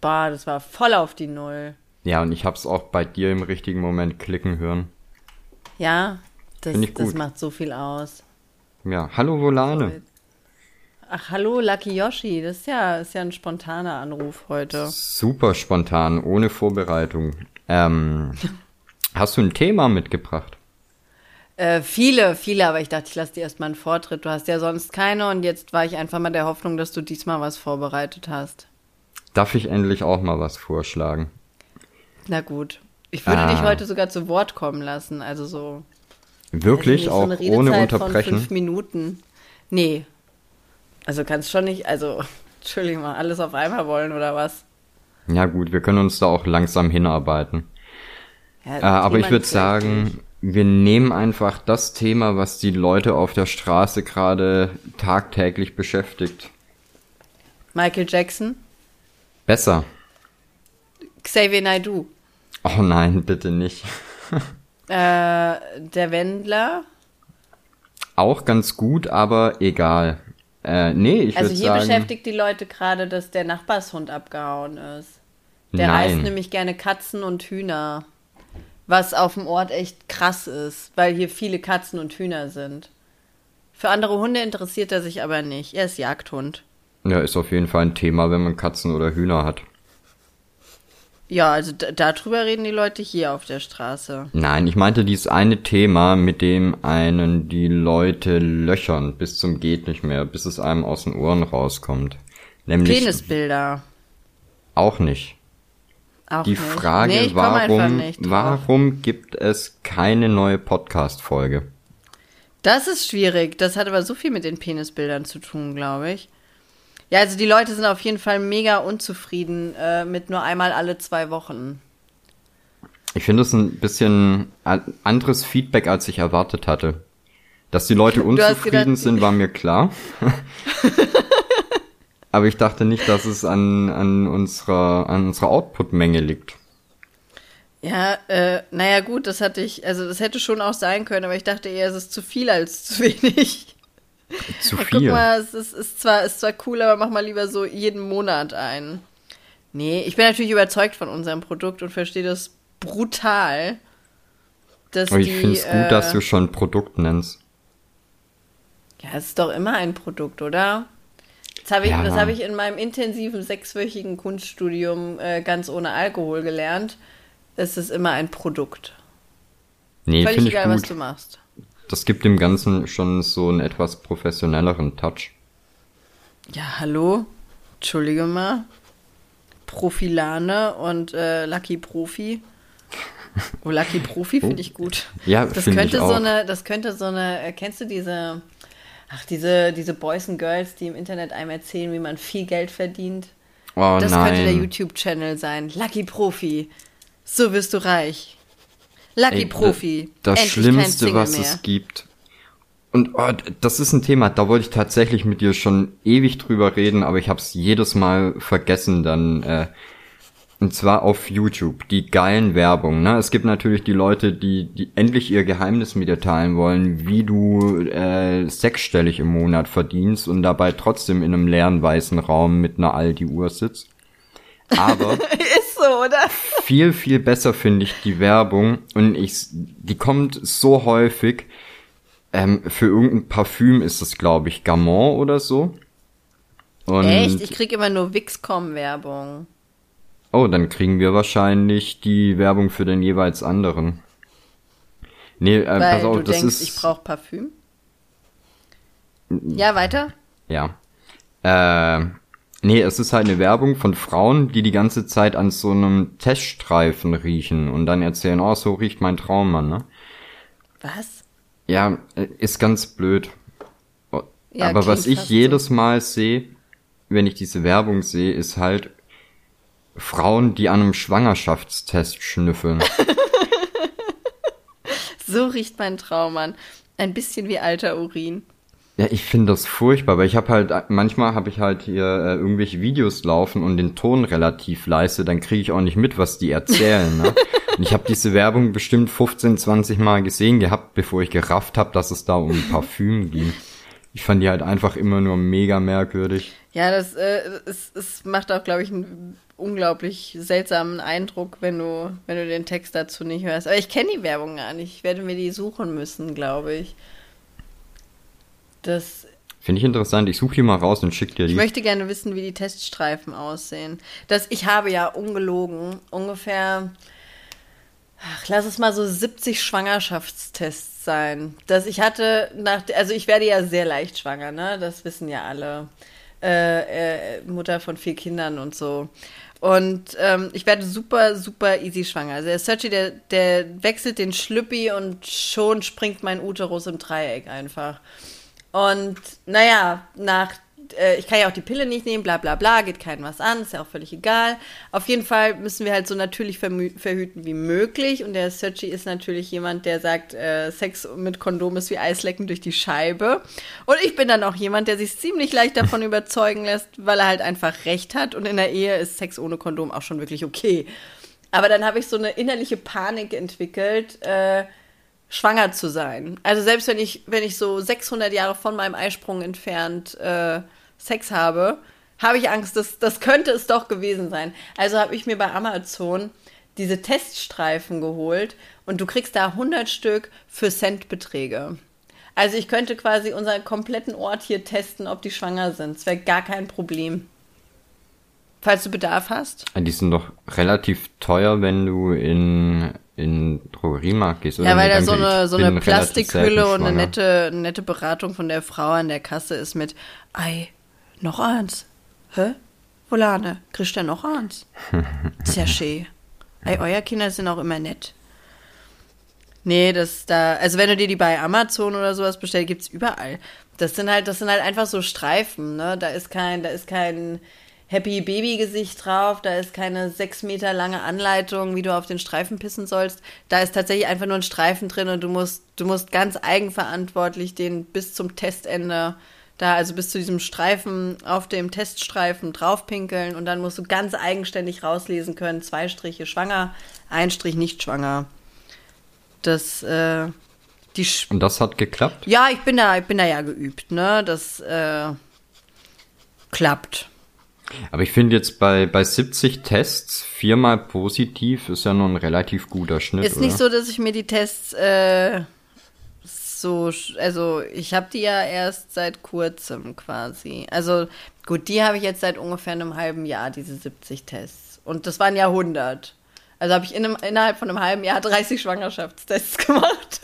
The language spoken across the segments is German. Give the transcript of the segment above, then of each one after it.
Bah, das war voll auf die Null. Ja, und ich hab's auch bei dir im richtigen Moment klicken hören. Ja, das, das macht so viel aus. Ja, hallo Volane. Ach, hallo, Lucky Yoshi. Das ist ja, ist ja ein spontaner Anruf heute. Super spontan, ohne Vorbereitung. Ähm, hast du ein Thema mitgebracht? Äh, viele, viele, aber ich dachte, ich lasse dir erstmal einen Vortritt. Du hast ja sonst keine und jetzt war ich einfach mal der Hoffnung, dass du diesmal was vorbereitet hast. Darf ich endlich auch mal was vorschlagen? Na gut. Ich würde Ah. dich heute sogar zu Wort kommen lassen. Also so. Wirklich? also auch so eine ohne Redezeit Von Unterbrechen? fünf Minuten. Nee. Also kannst schon nicht, also, Entschuldigung mal, alles auf einmal wollen oder was? Ja gut, wir können uns da auch langsam hinarbeiten. Ja, Äh, aber ich würde sagen, wir nehmen einfach das Thema, was die Leute auf der Straße gerade tagtäglich beschäftigt. Michael Jackson, Besser. Xavier Naidoo, Oh nein, bitte nicht. äh, der Wendler. Auch ganz gut, aber egal. Äh, nee, ich Also hier sagen. beschäftigt die Leute gerade, dass der Nachbarshund abgehauen ist. Der Nein. reißt nämlich gerne Katzen und Hühner. Was auf dem Ort echt krass ist, weil hier viele Katzen und Hühner sind. Für andere Hunde interessiert er sich aber nicht. Er ist Jagdhund. Ja, ist auf jeden Fall ein Thema, wenn man Katzen oder Hühner hat. Ja, also darüber reden die Leute hier auf der Straße. Nein, ich meinte dieses eine Thema, mit dem einen die Leute löchern bis zum geht nicht mehr, bis es einem aus den Ohren rauskommt. Nämlich Penisbilder. auch nicht. Auch Die nicht. Frage, nee, warum, nicht warum gibt es keine neue Podcast-Folge? Das ist schwierig. Das hat aber so viel mit den Penisbildern zu tun, glaube ich. Ja, also die Leute sind auf jeden Fall mega unzufrieden äh, mit nur einmal alle zwei Wochen. Ich finde es ein bisschen anderes Feedback, als ich erwartet hatte. Dass die Leute unzufrieden gedacht- sind, war mir klar. Aber ich dachte nicht, dass es an, an unserer, an unserer Output-Menge liegt. Ja, äh, naja gut, das hatte ich, also das hätte schon auch sein können, aber ich dachte eher, es ist zu viel als zu wenig. Zu Ja, guck viel. mal, es ist, ist, zwar, ist zwar cool, aber mach mal lieber so jeden Monat ein. Nee, ich bin natürlich überzeugt von unserem Produkt und verstehe das brutal, dass Aber ich finde es gut, äh, dass du schon Produkt nennst. Ja, es ist doch immer ein Produkt, oder? Das habe ich, Ja. das habe ich in meinem intensiven sechswöchigen Kunststudium äh, ganz ohne Alkohol gelernt. Es ist immer ein Produkt. Nee, Völlig egal, was du machst. Das gibt dem Ganzen schon so einen etwas professionelleren Touch. Ja, hallo? Entschuldige mal. Profilane und äh, Lucky Profi. Oh, Lucky Profi finde ich gut. Ja, Das finde ich könnte so auch. eine, das könnte so eine, äh, kennst du diese, ach, diese, diese Boys and Girls, die im Internet einem erzählen, wie man viel Geld verdient? Oh Das könnte der nein. YouTube-Channel sein. Lucky Profi. So wirst du reich. Lucky Ey, Profi. Das Endlich Schlimmste, was mehr. es gibt. Und oh, das ist ein Thema, da wollte ich tatsächlich mit dir schon ewig drüber reden, aber ich habe es jedes Mal vergessen dann. Äh, und zwar auf YouTube, die geilen Werbung. Ne? Es gibt natürlich die Leute, die, die endlich ihr Geheimnis mit dir teilen wollen, wie du äh, sechsstellig im Monat verdienst und dabei trotzdem in einem leeren weißen Raum mit einer Aldi-Uhr sitzt. Aber oder? viel, viel besser finde ich die Werbung und ich, die kommt so häufig. Ähm, für irgendein Parfüm ist es, glaube ich, Gamon oder so. Und, Echt? Ich krieg immer nur Wixcom-Werbung. oh, dann kriegen wir wahrscheinlich die Werbung für den jeweils anderen. Nee, äh, Weil pass auf, du das denkst, ist, ich brauche Parfüm. Ja, weiter? ja. Äh, nee, es ist halt eine Werbung von Frauen, die die ganze Zeit an so einem Teststreifen riechen und dann erzählen, oh, so riecht mein Traummann, ne? Was? Ja, äh, ist ganz blöd. O- Ja, Aber was ich jedes Mal sehe, wenn ich diese Werbung sehe, ist halt Frauen, die an einem Schwangerschaftstest schnüffeln. So riecht mein Traum an. Ein bisschen wie alter Urin. Ja, ich finde das furchtbar, weil ich habe halt, manchmal habe ich halt hier äh, irgendwelche Videos laufen und den Ton relativ leise, dann kriege ich auch nicht mit, was die erzählen. Ne? Und ich habe diese Werbung bestimmt 15, 20 Mal gesehen gehabt, bevor ich gerafft habe, dass es da um Parfüm ging. Ich fand die halt einfach immer nur mega merkwürdig. Ja, das äh, es, es macht auch, glaube ich, einen unglaublich seltsamen Eindruck, wenn du, wenn du den Text dazu nicht hörst. Aber ich kenne die Werbung gar nicht. Ich werde mir die suchen müssen, glaube ich. Das. Finde ich interessant. Ich suche die mal raus und schick dir die. Ich möchte gerne wissen, wie die Teststreifen aussehen. Das, ich habe ja ungelogen ungefähr, ach, lass es mal so 70 Schwangerschaftstests sein. Dass ich hatte nach, also ich werde ja sehr leicht schwanger, ne? Das wissen ja alle. Äh, äh, Mutter von vier Kindern und so. Und ähm, ich werde super, super easy schwanger. Also der Sergi, der, der wechselt den Schlüppi und schon springt mein Uterus im Dreieck einfach. Und naja, nach, äh, ich kann ja auch die Pille nicht nehmen, bla bla bla, geht keinem was an, ist ja auch völlig egal. Auf jeden Fall müssen wir halt so natürlich verhüten wie möglich. Und der Sergi ist natürlich jemand, der sagt, äh, Sex mit Kondom ist wie Eislecken durch die Scheibe. Und ich bin dann auch jemand, der sich ziemlich leicht davon überzeugen lässt, weil er halt einfach recht hat. Und in der Ehe ist Sex ohne Kondom auch schon wirklich okay. Aber dann habe ich so eine innerliche Panik entwickelt, äh, schwanger zu sein. Also selbst wenn ich, wenn ich so 600 Jahre von meinem Eisprung entfernt äh, Sex habe, habe ich Angst, dass das könnte es doch gewesen sein. Also habe ich mir bei Amazon diese Teststreifen geholt und du kriegst da 100 Stück für Centbeträge. Also ich könnte quasi unseren kompletten Ort hier testen, ob die schwanger sind. Das wäre gar kein Problem. Falls du Bedarf hast. Die sind doch relativ teuer, wenn du in in Drogeriemarkt gehst. Oder ja, weil da so eine, so eine Plastikhülle und eine nette, nette Beratung von der Frau an der Kasse ist mit, ei, noch eins. Hä? Volane, kriegst du noch eins? Sehr schön. Ei, euer Kinder sind auch immer nett. Nee, das da, also wenn du dir die bei Amazon oder sowas bestellst, gibt's überall. Das sind halt, das sind halt einfach so Streifen, ne? Da ist kein, da ist kein, Happy Baby Gesicht drauf, da ist keine sechs Meter lange Anleitung, wie du auf den Streifen pissen sollst. Da ist tatsächlich einfach nur ein Streifen drin und du musst, du musst ganz eigenverantwortlich den bis zum Testende da, also bis zu diesem Streifen auf dem Teststreifen draufpinkeln und dann musst du ganz eigenständig rauslesen können, zwei Striche schwanger, ein Strich nicht schwanger. Das, äh, die Sch Und das hat geklappt? Ja, ich bin da, ich bin da ja geübt, ne? Das, äh, klappt. Aber ich finde jetzt bei, bei 70 Tests viermal positiv ist ja nur ein relativ guter Schnitt. Ist oder? nicht so, dass ich mir die Tests äh, so, also ich habe die ja erst seit kurzem quasi. Also gut, die habe ich jetzt seit ungefähr einem halben Jahr, diese 70 Tests. Und das waren ja 100. Also habe ich in einem, innerhalb von einem halben Jahr 30 Schwangerschaftstests gemacht.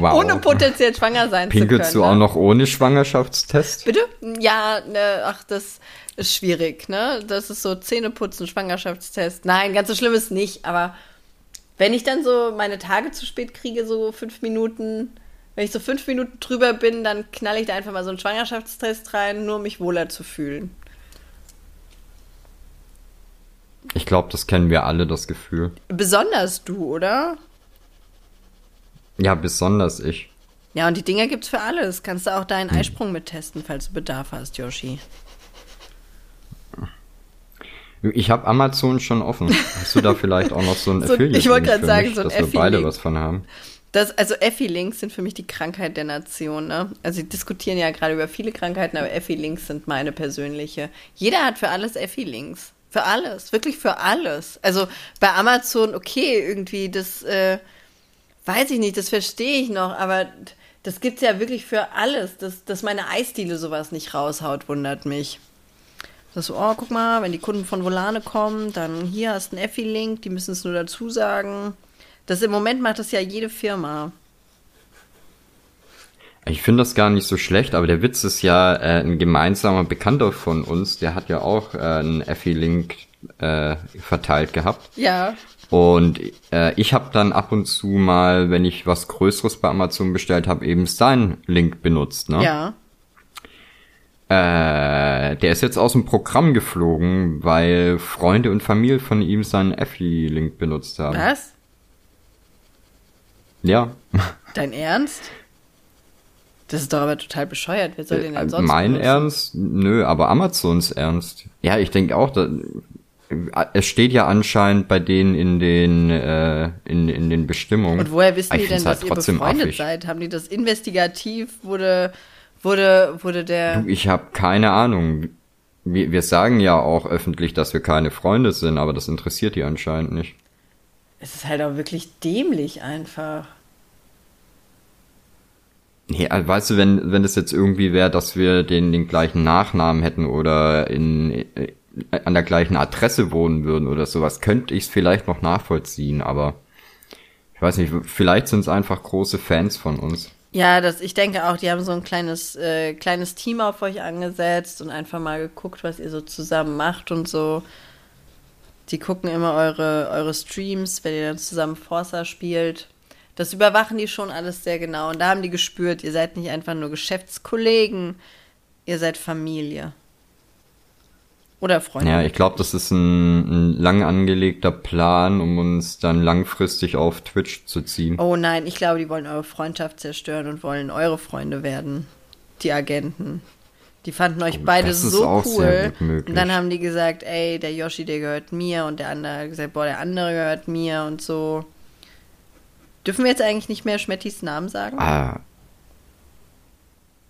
Wow. Ohne potenziell schwanger sein Pinkelst zu können. Pinkelst du auch ne? noch ohne Schwangerschaftstest? Bitte? Ja, ne, ach, das ist schwierig, ne? Das ist so Zähneputzen, Schwangerschaftstest. Nein, ganz so schlimm ist nicht, aber wenn ich dann so meine Tage zu spät kriege, so fünf Minuten, wenn ich so fünf Minuten drüber bin, dann knall ich da einfach mal so einen Schwangerschaftstest rein, nur um mich wohler zu fühlen. Ich glaube, das kennen wir alle, das Gefühl. Besonders du, oder? Ja, besonders ich. Ja, und die Dinger gibt's für alles. Kannst du auch deinen hm. Eisprung mittesten, falls du Bedarf hast, Yoshi. Ich habe Amazon schon offen. Hast du da vielleicht auch noch so ein so, Affiliate? Ich wollte gerade sagen, mich, so ein dass wir beide was von haben. Das, also Effi-Links sind für mich die Krankheit der Nation. Ne? Also sie diskutieren ja gerade über viele Krankheiten, aber Effi-Links sind meine persönliche. Jeder hat für alles Effi-Links. Für alles, wirklich für alles. Also bei Amazon, okay, irgendwie das äh, Weiß ich nicht, das verstehe ich noch, aber das gibt's ja wirklich für alles. Dass, dass meine Eisdiele sowas nicht raushaut, wundert mich. Das so, oh, guck mal, wenn die Kunden von Volane kommen, dann hier hast du einen Effi-Link, die müssen es nur dazu sagen. Das im Moment macht das ja jede Firma. Ich finde das gar nicht so schlecht, aber der Witz ist ja, äh, ein gemeinsamer Bekannter von uns, der hat ja auch äh, einen Effi-Link äh, verteilt gehabt. Ja. Und äh, ich habe dann ab und zu mal, wenn ich was Größeres bei Amazon bestellt habe, eben seinen Link benutzt. Ne? Ja. Äh, der ist jetzt aus dem Programm geflogen, weil Freunde und Familie von ihm seinen Effi-Link benutzt haben. Was? Ja. Dein Ernst? Das ist doch aber total bescheuert. Wer soll den denn äh, sonst Mein benutzen? Ernst? Nö, aber Amazons Ernst. Ja, ich denke auch, da, es steht ja anscheinend bei denen in den äh, in, in den Bestimmungen. Und woher wissen die denn, halt dass ihr befreundet affig. seid? Haben die das investigativ? Wurde wurde wurde der? Du, ich habe keine Ahnung. Wir, wir sagen ja auch öffentlich, dass wir keine Freunde sind, aber das interessiert die anscheinend nicht. Es ist halt auch wirklich dämlich einfach. Nee, also weißt du, wenn, wenn das jetzt irgendwie wäre, dass wir den, den gleichen Nachnamen hätten oder in, an der gleichen Adresse wohnen würden oder sowas, könnte ich es vielleicht noch nachvollziehen, aber ich weiß nicht, vielleicht sind es einfach große Fans von uns. Ja, das, ich denke auch, die haben so ein kleines, äh, kleines Team auf euch angesetzt und einfach mal geguckt, was ihr so zusammen macht und so. Die gucken immer eure, eure Streams, wenn ihr dann zusammen Forza spielt. Das überwachen die schon alles sehr genau. Und da haben die gespürt, ihr seid nicht einfach nur Geschäftskollegen, ihr seid Familie. Oder Freunde. Ja, ich glaube, das ist ein, ein lang angelegter Plan, um uns dann langfristig auf Twitch zu ziehen. Oh nein, ich glaube, die wollen eure Freundschaft zerstören und wollen eure Freunde werden. Die Agenten. Die fanden euch oh, beide so cool. Und dann haben die gesagt, ey, der Yoshi, der gehört mir. Und der andere hat gesagt, boah, der andere gehört mir und so. Dürfen wir jetzt eigentlich nicht mehr Schmettis Namen sagen? Ah,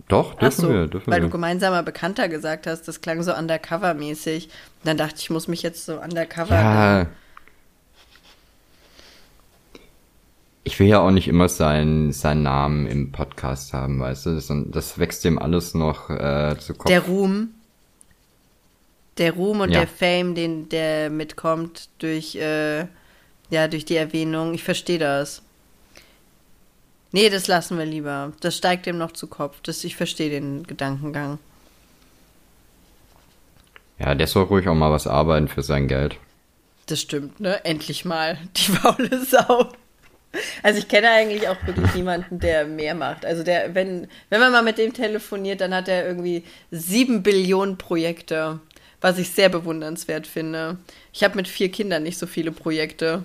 doch, dürfen so, wir, dürfen weil wir. du gemeinsamer Bekannter gesagt hast, das klang so undercover-mäßig. Dann dachte ich, ich muss mich jetzt so undercover. Ja. Ich will ja auch nicht immer seinen, seinen Namen im Podcast haben, weißt du? Das, das wächst dem alles noch äh, zu Kopf. Der Ruhm. Der Ruhm und ja. der Fame, den der mitkommt durch, äh, ja, durch die Erwähnung. Ich verstehe das. Nee, das lassen wir lieber. Das steigt dem noch zu Kopf. Das, ich verstehe den Gedankengang. Ja, der soll ruhig auch mal was arbeiten für sein Geld. Das stimmt, ne? Endlich mal. Die faule Sau. Also ich kenne eigentlich auch wirklich niemanden, der mehr macht. Also der, wenn, wenn man mal mit dem telefoniert, dann hat er irgendwie sieben Billionen Projekte, was ich sehr bewundernswert finde. Ich habe mit vier Kindern nicht so viele Projekte.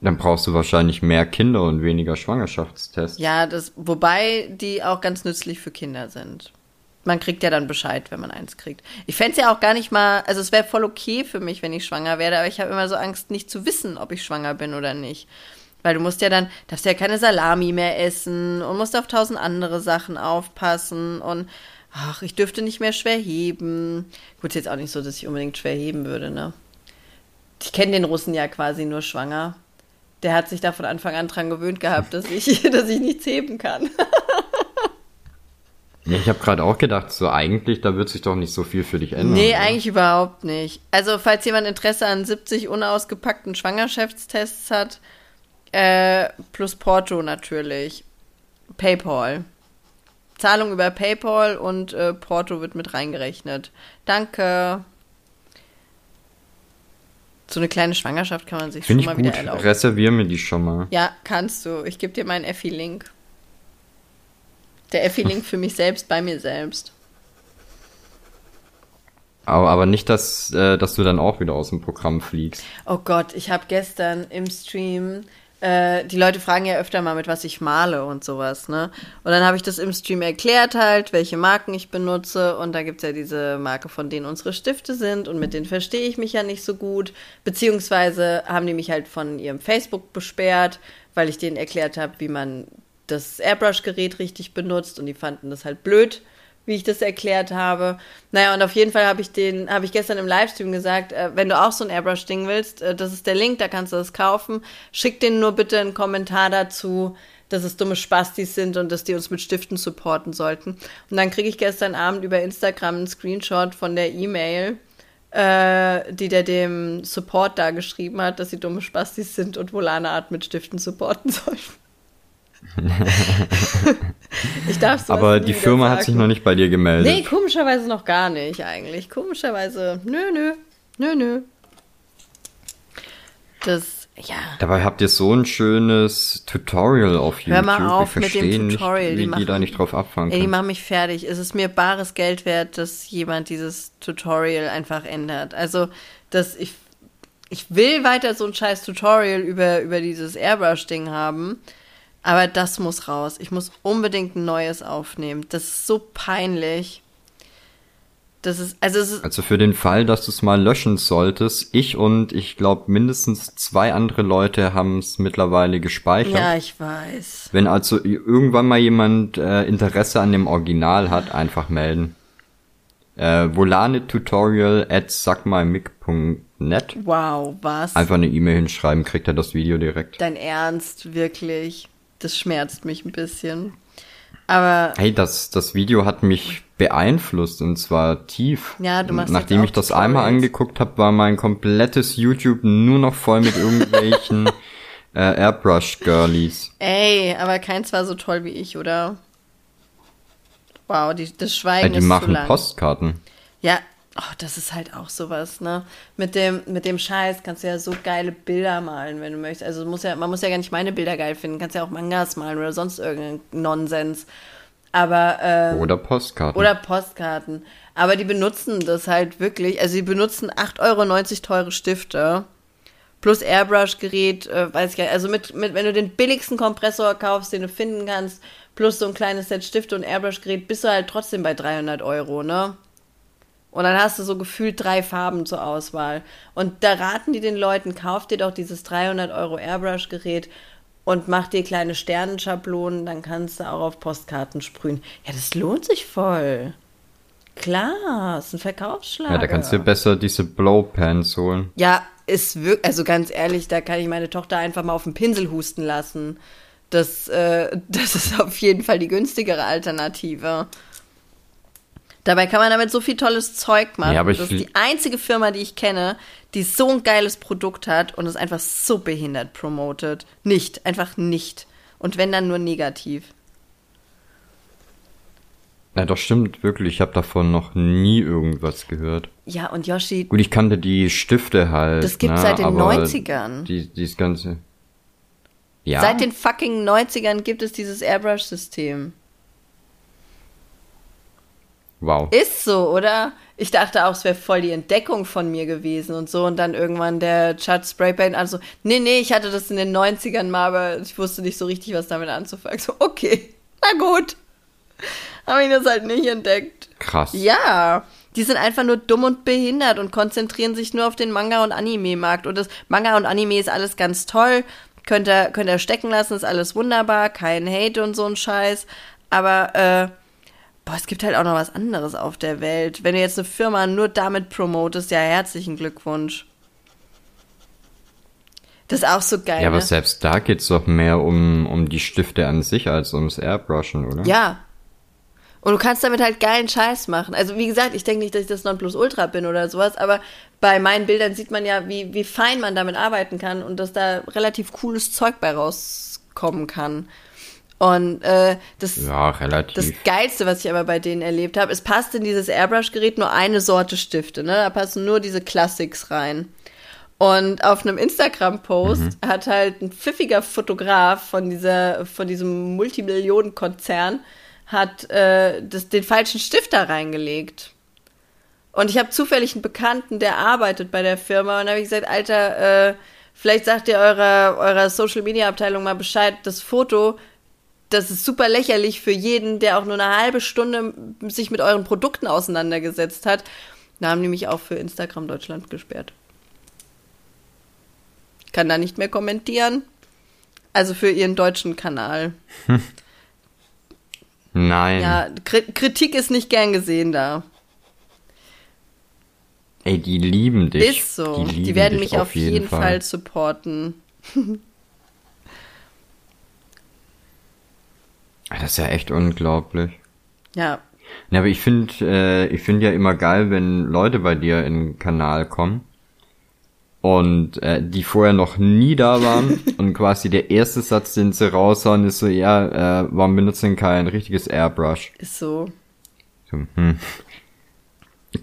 Dann brauchst du wahrscheinlich mehr Kinder und weniger Schwangerschaftstests. Ja, das, wobei die auch ganz nützlich für Kinder sind. Man kriegt ja dann Bescheid, wenn man eins kriegt. Ich fände es ja auch gar nicht mal, also es wäre voll okay für mich, wenn ich schwanger werde, aber ich habe immer so Angst, nicht zu wissen, ob ich schwanger bin oder nicht. Weil du musst ja dann, darfst ja keine Salami mehr essen und musst auf tausend andere Sachen aufpassen und ach, ich dürfte nicht mehr schwer heben. Gut, ist jetzt auch nicht so, dass ich unbedingt schwer heben würde, ne? Ich kenne den Russen ja quasi nur schwanger der hat sich da von Anfang an dran gewöhnt gehabt, dass ich, dass ich nichts heben kann. ja, ich habe gerade auch gedacht, so eigentlich, da wird sich doch nicht so viel für dich ändern. Nee, oder? eigentlich überhaupt nicht. Also, falls jemand Interesse an 70 unausgepackten Schwangerschaftstests hat, äh, plus Porto natürlich. PayPal. Zahlung über PayPal und äh, Porto wird mit reingerechnet. Danke. So eine kleine Schwangerschaft kann man sich Find schon mal gut. wieder erlauben. Reservier mir die schon mal. Ja, kannst du. Ich gebe dir meinen Effi-Link. Der Effi-Link für mich selbst bei mir selbst. Aber, aber nicht, dass, äh, dass du dann auch wieder aus dem Programm fliegst. Oh Gott, ich habe gestern im Stream äh, die Leute fragen ja öfter mal, mit was ich male und sowas, ne? Und dann habe ich das im Stream erklärt halt, welche Marken ich benutze. Und da gibt es ja diese Marke, von denen unsere Stifte sind. Und mit denen verstehe ich mich ja nicht so gut. Beziehungsweise haben die mich halt von ihrem Facebook besperrt, weil ich denen erklärt habe, wie man das Airbrush-Gerät richtig benutzt. Und die fanden das halt blöd wie ich das erklärt habe. Naja, und auf jeden Fall habe ich den, habe ich gestern im Livestream gesagt, äh, wenn du auch so ein Airbrush-Ding willst, äh, das ist der Link, da kannst du das kaufen. Schick den nur bitte einen Kommentar dazu, dass es dumme Spastis sind und dass die uns mit Stiften supporten sollten. Und dann kriege ich gestern Abend über Instagram einen Screenshot von der E-Mail, äh, die der dem Support da geschrieben hat, dass sie dumme Spastis sind und Volana Art mit Stiften supporten sollten. ich darf Aber die Firma sagen. hat sich noch nicht bei dir gemeldet. Nee, komischerweise noch gar nicht eigentlich. Komischerweise, nö, nö, nö, nö. Das, ja. Dabei habt ihr so ein schönes Tutorial auf YouTube. Hör mal auf mit dem Tutorial. Nicht, wie die, machen, die da nicht drauf abfangen ey, die machen mich fertig. Es ist mir bares Geld wert, dass jemand dieses Tutorial einfach ändert. Also, dass ich, ich will weiter so ein scheiß Tutorial über, über dieses Airbrush-Ding haben. Aber das muss raus. Ich muss unbedingt ein neues aufnehmen. Das ist so peinlich. Das ist, also es ist, Also für den Fall, dass du es mal löschen solltest, ich und ich glaube mindestens zwei andere Leute haben es mittlerweile gespeichert. ja, ich weiß. Wenn also irgendwann mal jemand äh, Interesse an dem Original hat, einfach melden. Äh, volanetutorial at sagmalmic.net. Wow, was? Einfach eine E-Mail hinschreiben, kriegt er das Video direkt. Dein Ernst, wirklich. Das schmerzt mich ein bisschen. Aber Hey, das, das Video hat mich beeinflusst und zwar tief. Ja, du machst Nachdem ich das einmal angeguckt habe, war mein komplettes YouTube nur noch voll mit irgendwelchen äh, Airbrush-Girlies. ey, aber keins war so toll wie ich, oder? Wow, die, das Schweigen die ist zu machen lang. Postkarten. Ja, oh, das ist halt auch sowas, ne? Mit dem, mit dem Scheiß kannst du ja so geile Bilder malen, wenn du möchtest. Also muss ja, man muss ja gar nicht meine Bilder geil finden, kannst ja auch Mangas malen oder sonst irgendeinen Nonsens. Aber ähm, Oder Postkarten. Oder Postkarten. Aber die benutzen das halt wirklich. Also die benutzen 8,90 Euro teure Stifte. Plus Airbrush-Gerät, äh, weiß ich gar nicht. Also mit, mit, wenn du den billigsten Kompressor kaufst, den du finden kannst, plus so ein kleines Set Stifte und Airbrush-Gerät, bist du halt trotzdem bei 300 Euro, ne? Und dann hast du so gefühlt drei Farben zur Auswahl. Und da raten die den Leuten, kauf dir doch dieses 300 Euro Airbrush-Gerät und mach dir kleine Sternenschablonen, dann kannst du auch auf Postkarten sprühen. Ja, das lohnt sich voll. Klar, ist ein Verkaufsschlager. ja, da kannst du dir besser diese Blowpans holen. Ja, ist wirklich, also ganz ehrlich, da kann ich meine Tochter einfach mal auf den Pinsel husten lassen. Das, äh, das ist auf jeden Fall die günstigere Alternative. Dabei kann man damit so viel tolles Zeug machen. Ja, das ist die einzige Firma, die ich kenne, die so ein geiles Produkt hat und es einfach so behindert promotet. Nicht, einfach nicht. Und wenn dann nur negativ. Ja, doch stimmt wirklich. Ich habe davon noch nie irgendwas gehört. Ja, und Yoshi, Gut, ich kannte die Stifte halt. Das gibt's ne, seit den aber 90ern. Die, dieses ganze. Ja. seit den fucking 90ern gibt es dieses Airbrush-System. Wow. Ist so, oder? Ich dachte auch, es wäre voll die Entdeckung von mir gewesen und so. Und dann irgendwann der Chad Spraypaint also, nee, nee, ich hatte das in den 90ern mal, aber ich wusste nicht so richtig, was damit anzufangen. So, okay, na gut. Habe ich das halt nicht entdeckt. Krass. Ja, die sind einfach nur dumm und behindert und konzentrieren sich nur auf den Manga- und Anime-Markt. Und das Manga und Anime ist alles ganz toll. Könnt ihr, könnt ihr stecken lassen, ist alles wunderbar. Kein Hate und so ein Scheiß. Aber, äh, boah, es gibt halt auch noch was anderes auf der Welt. Wenn du jetzt eine Firma nur damit promotest, ja, herzlichen Glückwunsch. Das ist auch so geil. Ja, aber ne? selbst da geht's doch mehr um, um die Stifte an sich als ums Airbrushen, oder? Ja. Und du kannst damit halt geilen Scheiß machen. Also wie gesagt, ich denke nicht, dass ich das Nonplusultra bin oder sowas, aber bei meinen Bildern sieht man ja, wie, wie fein man damit arbeiten kann und dass da relativ cooles Zeug bei rauskommen kann. Und äh, das, Ja, das Geilste, was ich aber bei denen erlebt habe, es passt in dieses Airbrush-Gerät nur eine Sorte Stifte. Ne? Da passen nur diese Classics rein. Und auf einem Instagram-Post hat halt ein pfiffiger Fotograf von dieser, von diesem Multimillionen-Konzern hat äh, das, den falschen Stift da reingelegt. Und ich habe zufällig einen Bekannten, der arbeitet bei der Firma und da habe ich gesagt, Alter, äh, vielleicht sagt ihr eurer, eurer Social-Media-Abteilung mal Bescheid, das Foto, das ist super lächerlich für jeden, der auch nur eine halbe Stunde sich mit euren Produkten auseinandergesetzt hat. Da haben die mich auch für Instagram Deutschland gesperrt. Ich kann da nicht mehr kommentieren. Also für ihren deutschen Kanal. Nein. Ja, Kri- Kritik ist nicht gern gesehen da. Ey, die lieben dich. Ist so. Die, lieben werden mich auf jeden, Fall. supporten. Das ist ja echt unglaublich. Ja. Ja, aber ich finde, äh, ich finde ja immer geil, wenn Leute bei dir in den Kanal kommen und äh, die vorher noch nie da waren und quasi der erste Satz, den sie raushauen, ist so, ja, äh, warum benutzen kein richtiges Airbrush? Ist so. So, hm.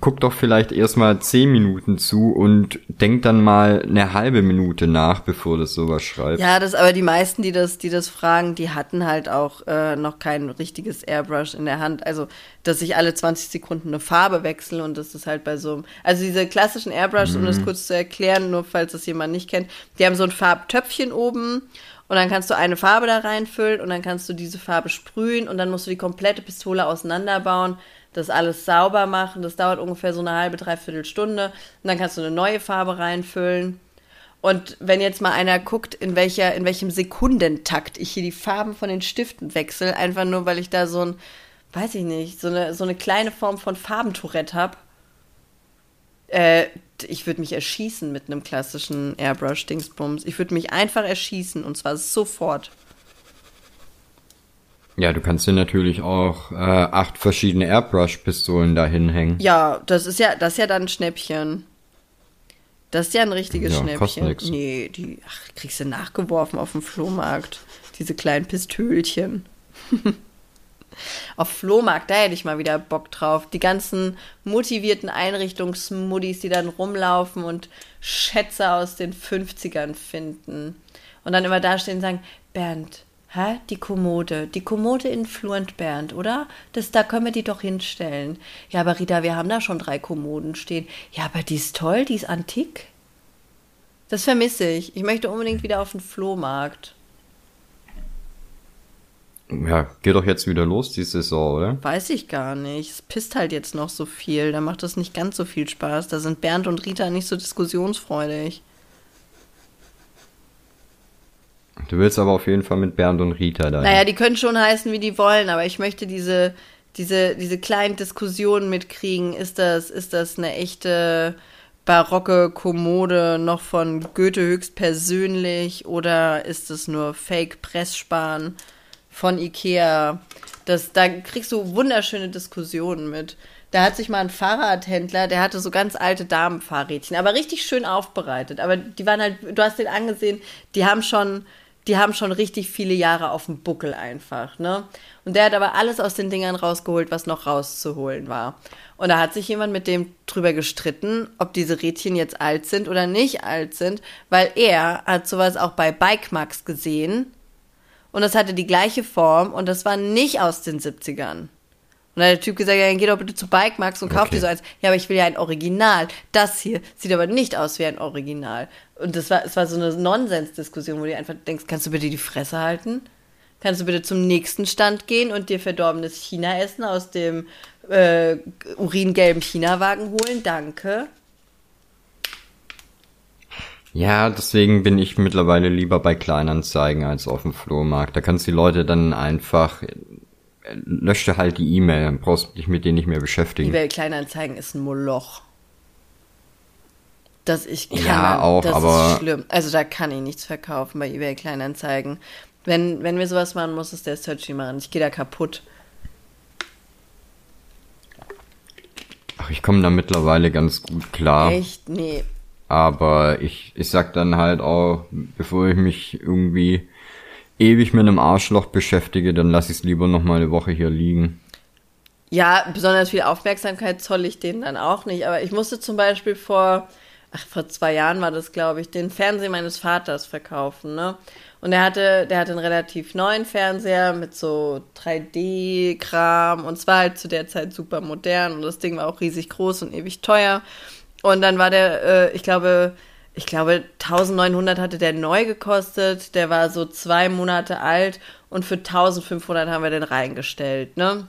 Guck doch vielleicht erstmal zehn Minuten zu und denk dann mal eine halbe Minute nach, bevor du sowas schreibst. Ja, das aber die meisten, die das, die das fragen, die hatten halt auch äh, noch kein richtiges Airbrush in der Hand. Also, dass ich alle 20 Sekunden eine Farbe wechsle und das ist halt bei so einem. Also diese klassischen Airbrushs, um das kurz zu erklären, nur falls das jemand nicht kennt, die haben so ein Farbtöpfchen oben und dann kannst du eine Farbe da reinfüllen und dann kannst du diese Farbe sprühen und dann musst du die komplette Pistole auseinanderbauen, das alles sauber machen. Das dauert ungefähr so eine halbe, dreiviertel Stunde. Und dann kannst du eine neue Farbe reinfüllen. Und wenn jetzt mal einer guckt, in welcher, in welchem Sekundentakt ich hier die Farben von den Stiften wechsle, einfach nur, weil ich da so ein, weiß ich nicht, so eine, so eine kleine Form von Farbentourette habe, äh, ich würde mich erschießen mit einem klassischen Airbrush-Dingsbums. Ich würde mich einfach erschießen und zwar sofort. Ja, du kannst dir natürlich auch äh, acht verschiedene Airbrush-Pistolen dahin hängen. Ja, das ist ja, das ist ja dann ein Schnäppchen. Das ist ja ein richtiges ja, Schnäppchen. Nix. Nee, die ach, kriegst du nachgeworfen auf dem Flohmarkt. Diese kleinen Pistölchen. auf Flohmarkt, da hätte ich mal wieder Bock drauf. Die ganzen motivierten Einrichtungsmuddis, die dann rumlaufen und Schätze aus den 50ern finden. Und dann immer dastehen und sagen, Bernd, hä, die Kommode, die Kommode in Fluent Bernd, oder? Das, da können wir die doch hinstellen. Ja, aber Rita, wir haben da schon drei Kommoden stehen. Ja, aber die ist toll, die ist antik. Das vermisse ich. Ich möchte unbedingt wieder auf den Flohmarkt. Ja, geht doch jetzt wieder los, die Saison, oder? Weiß ich gar nicht. Es pisst halt jetzt noch so viel. Da macht das nicht ganz so viel Spaß. Da sind Bernd und Rita nicht so diskussionsfreudig. Du willst aber auf jeden Fall mit Bernd und Rita da. Naja, die können schon heißen, wie die wollen, aber ich möchte diese, diese, diese kleinen Diskussionen mitkriegen. Ist das, ist das eine echte barocke Kommode noch von Goethe höchstpersönlich oder ist es nur Fake-Pressspan? von Ikea. Das, da kriegst du wunderschöne Diskussionen mit. Da hat sich mal ein Fahrradhändler, der hatte so ganz alte Damenfahrrädchen, aber richtig schön aufbereitet. Aber die waren halt, du hast den angesehen, die haben schon, die haben schon richtig viele Jahre auf dem Buckel einfach, ne? Und der hat aber alles aus den Dingern rausgeholt, was noch rauszuholen war. Und da hat sich jemand mit dem drüber gestritten, ob diese Rädchen jetzt alt sind oder nicht alt sind, weil er hat sowas auch bei Bike Max gesehen und das hatte die gleiche Form und das war nicht aus den 70ern. Und dann hat der Typ gesagt, ja, dann geh doch bitte zu Bike Max und kauf okay. dir so eins. Ja, aber ich will ja ein Original. Das hier sieht aber nicht aus wie ein Original. Und das war, es war so eine Nonsensdiskussion, wo du einfach denkst, kannst du bitte die Fresse halten? Kannst du bitte zum nächsten Stand gehen und dir verdorbenes China-Essen aus dem äh, uringelben China-Wagen holen? Danke. Ja, deswegen bin ich mittlerweile lieber bei Kleinanzeigen als auf dem Flohmarkt. Da kannst du die Leute dann einfach löschte halt die E-Mail, dann brauchst du dich mit denen nicht mehr beschäftigen. eBay Kleinanzeigen ist ein Moloch. Das ich kann, ja auch, das aber ist schlimm. Also da kann ich nichts verkaufen bei eBay Kleinanzeigen. Wenn wenn wir sowas machen, muss es der Searchy machen. Ich gehe da kaputt. Ach, ich komme da mittlerweile ganz gut klar. Echt? Nee. Aber ich, ich sag dann halt auch, bevor ich mich irgendwie ewig mit einem Arschloch beschäftige, dann lass ich es lieber noch mal eine Woche hier liegen. Ja, besonders viel Aufmerksamkeit zoll ich denen dann auch nicht. Aber ich musste zum Beispiel vor, ach, vor zwei Jahren war das, glaube ich, den Fernseher meines Vaters verkaufen, ne? Und er hatte, der hatte einen relativ neuen Fernseher mit so 3D-Kram und zwar halt zu der Zeit super modern und das Ding war auch riesig groß und ewig teuer. Und dann war der, äh, ich glaube, ich glaube, 1900 hatte der neu gekostet. Der war so zwei Monate alt und für 1500 haben wir den reingestellt, ne?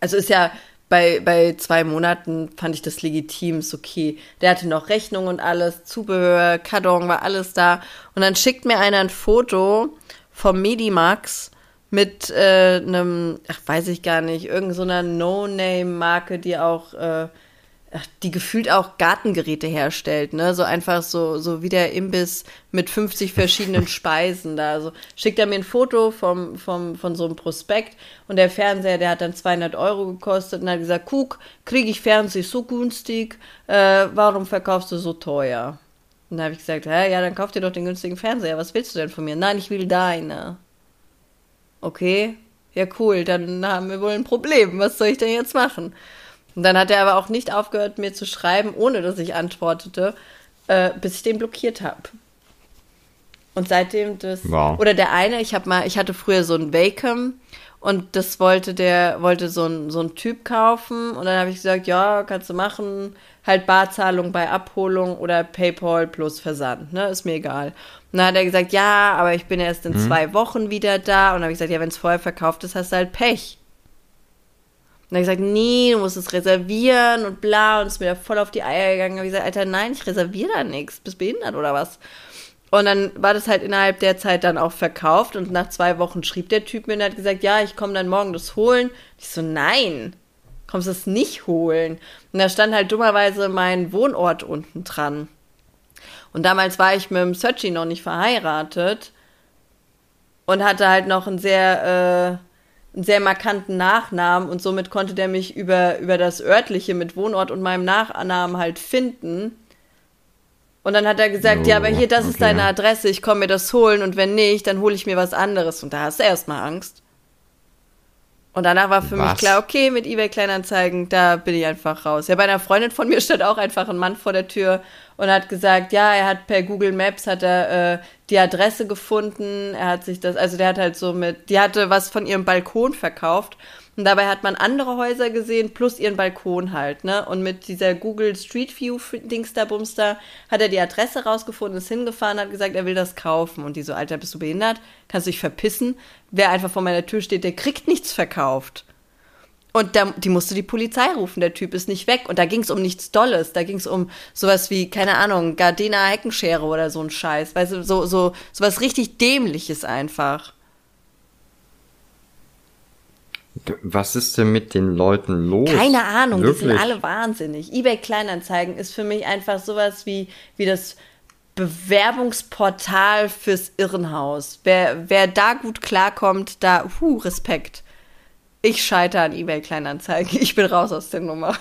Also ist ja bei, bei zwei Monaten fand ich das legitim, ist okay. Der hatte noch Rechnung und alles, Zubehör, Karton, war alles da. Und dann schickt mir einer ein Foto vom Medimax mit äh, einem, ach, weiß ich gar nicht, irgendeiner so No-Name-Marke, die auch äh, die gefühlt auch Gartengeräte herstellt, ne? So einfach so, so wie der Imbiss mit 50 verschiedenen Speisen da. Also schickt er mir ein Foto vom, vom, von so einem Prospekt und der Fernseher, der hat dann 200 Euro gekostet und hat gesagt, guck, kriege ich Fernseher so günstig, äh, warum verkaufst du so teuer? Und da habe ich gesagt, hä, ja, dann kauf dir doch den günstigen Fernseher, was willst du denn von mir? Nein, ich will deine. Okay, ja cool, dann haben wir wohl ein Problem, was soll ich denn jetzt machen? Und dann hat er aber auch nicht aufgehört, mir zu schreiben, ohne dass ich antwortete, äh, bis ich den blockiert habe. Und seitdem das. Wow. Oder der eine, ich habe mal, ich hatte früher so ein Wacom und das wollte der, wollte so ein, so ein Typ kaufen. Und dann habe ich gesagt, ja, kannst du machen. Halt Barzahlung bei Abholung oder PayPal plus Versand, ne? Ist mir egal. Und dann hat er gesagt, ja, aber ich bin erst in mhm. zwei Wochen wieder da. Und dann habe ich gesagt, ja, wenn es vorher verkauft ist, hast du halt Pech. Dann hat er gesagt, nee, du musst es reservieren und bla. Und ist mir da voll auf die Eier gegangen. Habe ich gesagt, Alter, nein, ich reserviere da nichts. Bist behindert oder was? Und dann war das halt innerhalb der Zeit dann auch verkauft. Und nach zwei Wochen schrieb der Typ mir und hat gesagt, ja, ich komme dann morgen das holen. Ich so, nein, kommst du es nicht holen. Und da stand halt dummerweise mein Wohnort unten dran. Und damals war ich mit dem Searchy noch nicht verheiratet und hatte halt noch einen sehr, äh, einen sehr markanten Nachnamen und somit konnte der mich über, über das örtliche mit Wohnort und meinem Nachnamen halt finden. Und dann hat er gesagt, oh, ja, aber hier, das okay. ist deine Adresse, ich komme mir das holen und wenn nicht, dann hole ich mir was anderes. Und da hast du erstmal Angst. Und danach war für Was? mich klar, okay, mit eBay Kleinanzeigen, da bin ich einfach raus. Ja, bei einer Freundin von mir stand auch einfach ein Mann vor der Tür und hat gesagt, ja, er hat per Google Maps hat er äh, die Adresse gefunden. Er hat sich das, also der hat halt so mit, die hatte was von ihrem Balkon verkauft und dabei hat man andere Häuser gesehen, plus ihren Balkon halt, ne? Und mit dieser Google Street View Dings da Bumster hat er die Adresse rausgefunden, ist hingefahren, hat gesagt, er will das kaufen. Und die so, Alter, bist du behindert? Kannst du dich verpissen? Wer einfach vor meiner Tür steht, der kriegt nichts verkauft. Und da, die musste die Polizei rufen, der Typ ist nicht weg. Und da ging es um nichts Dolles. Da ging es um sowas wie, keine Ahnung, Gardena Heckenschere oder so ein Scheiß. Weißt du, so, so, sowas richtig Dämliches einfach. Was ist denn mit den Leuten los? Keine Ahnung, Wirklich? die sind alle wahnsinnig. eBay Kleinanzeigen ist für mich einfach sowas wie, wie das Bewerbungsportal fürs Irrenhaus. Wer, wer da gut klarkommt, da, hu, Respekt. Ich scheitere an eBay Kleinanzeigen. Ich bin raus aus der Nummer.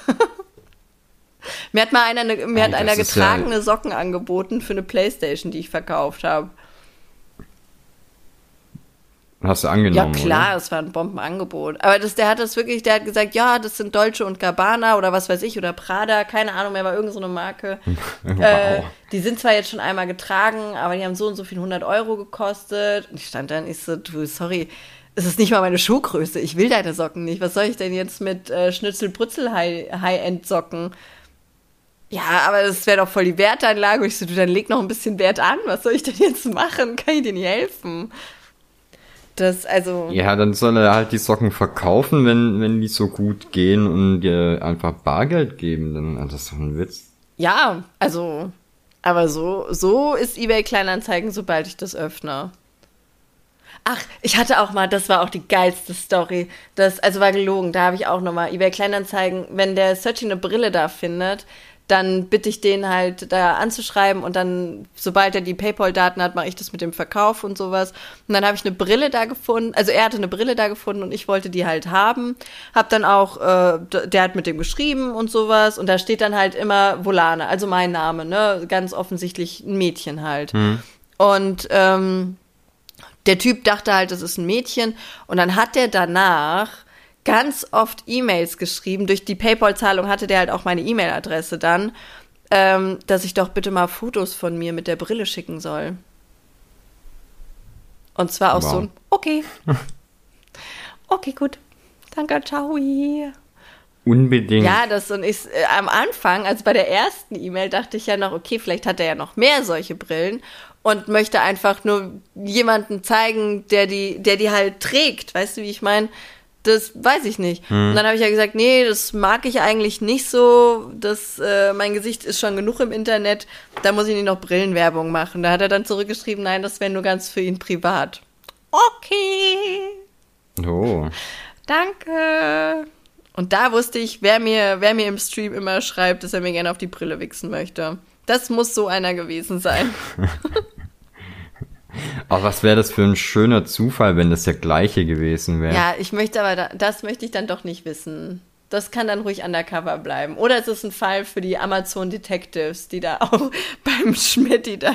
mir hat mal einer, eine, mir Ey, hat einer getragene ja Socken angeboten für eine Playstation, die ich verkauft habe. Hast du angenommen? Ja, klar, es war ein Bombenangebot. Aber das, der hat das wirklich, der hat gesagt, ja, das sind Deutsche und Gabbana oder was weiß ich, oder Prada, keine Ahnung mehr, war irgendeine so Marke. wow. äh, die sind zwar jetzt schon einmal getragen, aber die haben so und so viel 100 Euro gekostet. Und ich stand dann, ich so, du, sorry, es ist nicht mal meine Schuhgröße. Ich will deine Socken nicht. Was soll ich denn jetzt mit äh, Schnitzel-Brützel-High-End-Socken? Ja, aber das wäre doch voll die Wertanlage. Und ich so, du, dann leg noch ein bisschen Wert an. Was soll ich denn jetzt machen? Kann ich dir nicht helfen? Das, also. Ja, dann soll er halt die Socken verkaufen, wenn, wenn die so gut gehen und dir einfach Bargeld geben. Dann, das ist doch ein Witz. Ja, also, aber so, so ist eBay Kleinanzeigen, sobald ich das öffne. Ach, ich hatte auch mal, das war auch die geilste Story. Das, also war gelogen, da habe ich auch nochmal eBay Kleinanzeigen, wenn der Searchy eine Brille da findet, dann bitte ich den halt da anzuschreiben und dann, sobald er die PayPal-Daten hat, mache ich das mit dem Verkauf und sowas. Und dann habe ich eine Brille da gefunden, also er hatte eine Brille da gefunden und ich wollte die halt haben. Hab dann auch, äh, der hat mit dem geschrieben und sowas und da steht dann halt immer Volane, also mein Name, ne, ganz offensichtlich ein Mädchen halt. Mhm. Und ähm, der Typ dachte halt, das ist ein Mädchen und dann hat der danach ganz oft E-Mails geschrieben. Durch die PayPal-Zahlung hatte der halt auch meine E-Mail-Adresse dann, ähm, dass ich doch bitte mal Fotos von mir mit der Brille schicken soll. Und zwar auch wow. so ein Okay. Okay, gut. Danke, ciao. Unbedingt. Ja, das und ich äh, am Anfang, also bei der ersten E-Mail, dachte ich ja noch, okay, vielleicht hat er ja noch mehr solche Brillen und möchte einfach nur jemanden zeigen, der die, der die halt trägt. Weißt du, wie ich meine? Das weiß ich nicht. Hm. Und dann habe ich ja gesagt, nee, das mag ich eigentlich nicht so. Das, äh, mein Gesicht ist schon genug im Internet. Da muss ich nicht noch Brillenwerbung machen. Da hat er dann zurückgeschrieben, nein, das wäre nur ganz für ihn privat. Okay. Oh. Danke. Und da wusste ich, wer mir, wer mir im Stream immer schreibt, dass er mir gerne auf die Brille wichsen möchte. Das muss so einer gewesen sein. Aber was wäre das für ein schöner Zufall, wenn das der gleiche gewesen wäre? Ja, ich möchte aber, da, das möchte ich dann doch nicht wissen. Das kann dann ruhig undercover bleiben. Oder es ist ein Fall für die Amazon Detectives, die da auch beim Schmidt, da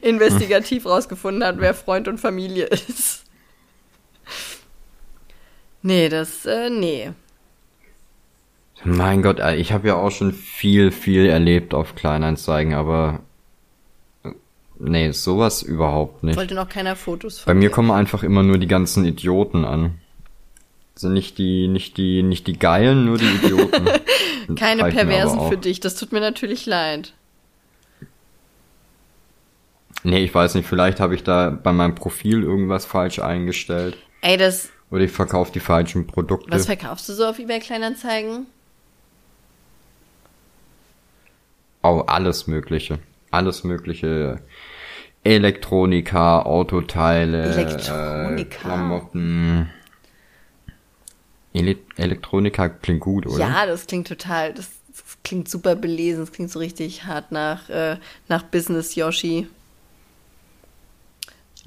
investigativ rausgefunden hat, wer Freund und Familie ist. Nee, das, äh, nee. Mein Gott, ich habe ja auch schon viel, viel erlebt auf Kleinanzeigen, aber Nee, sowas überhaupt nicht. Wollte noch keiner Fotos von Bei mir dir. kommen einfach immer nur die ganzen Idioten an. Sind nicht die, nicht die, nicht die Geilen, nur die Idioten. Keine Perversen für dich, das tut mir natürlich leid. Nee, ich weiß nicht, vielleicht habe ich da bei meinem Profil irgendwas falsch eingestellt. Ey, das, Oder ich verkaufe die falschen Produkte. Was verkaufst du so auf eBay Kleinanzeigen? Oh, alles Mögliche. Alles Mögliche. Elektronika, Autoteile, Elektronika. Äh, Klamotten. Ele Elektronika klingt gut, oder? Ja, das klingt total, das, das klingt super belesen, das klingt so richtig hart nach, äh, nach Business Yoshi.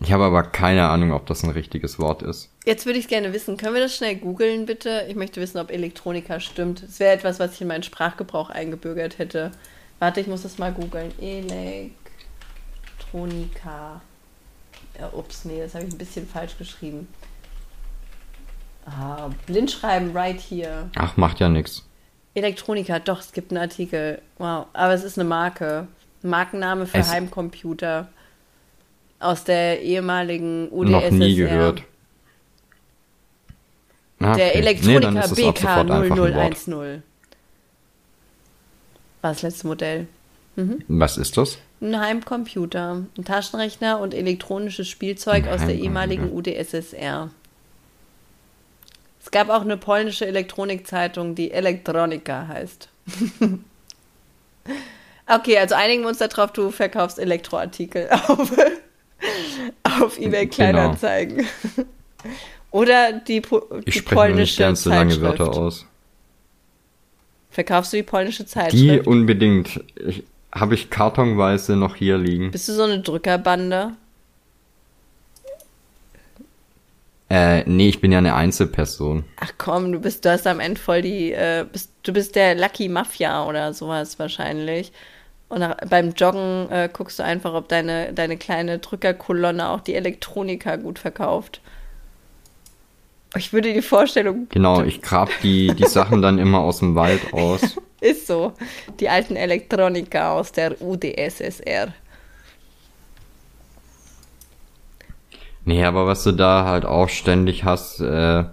Ich habe aber keine Ahnung, ob das ein richtiges Wort ist. Jetzt würde ich gerne wissen, können wir das schnell googeln, bitte? Ich möchte wissen, ob Elektronika stimmt. Es wäre etwas, was ich in meinen Sprachgebrauch eingebürgert hätte. Warte, ich muss das mal googeln. Elektronika. Ja, ups, nee, das habe ich ein bisschen falsch geschrieben. Ah, blindschreiben right here. Ach, macht ja nichts. Elektronika, doch, es gibt einen Artikel. Wow, aber es ist eine Marke. Markenname für Es- Heimcomputer. Aus der ehemaligen UdSSR. Noch nie gehört. Ah, Der okay. Elektronika nee, dann ist es ab BK sofort einfach ein Wort. 0010. War das letzte Modell. Was ist das? Ein Heimcomputer, ein Taschenrechner und elektronisches Spielzeug aus der ehemaligen UdSSR. Es gab auch eine polnische Elektronikzeitung, die Elektronika heißt. okay, also einigen wir uns darauf, du verkaufst Elektroartikel auf, auf eBay Genau. Kleinanzeigen. Oder die, Ich die spreche mir nicht polnische ganz so lange. Wörter aus. Verkaufst du die polnische Die Zeitschrift? unbedingt. Ich, Habe ich kartonweise noch hier liegen. Bist du so eine Drückerbande? Äh, nee, ich bin ja eine Einzelperson. Ach komm, du bist, du hast am Ende voll die, äh, bist, du bist der Lucky Mafia oder sowas wahrscheinlich. Und nach, beim Joggen äh, guckst du einfach, ob deine, deine kleine Drückerkolonne auch die Elektronika gut verkauft. Ich würde die Vorstellung, Genau, ich grab die, die Sachen dann immer aus dem Wald aus. ist so, die alten Elektronika aus der UdSSR. Nee, aber was du da halt auch ständig hast, äh,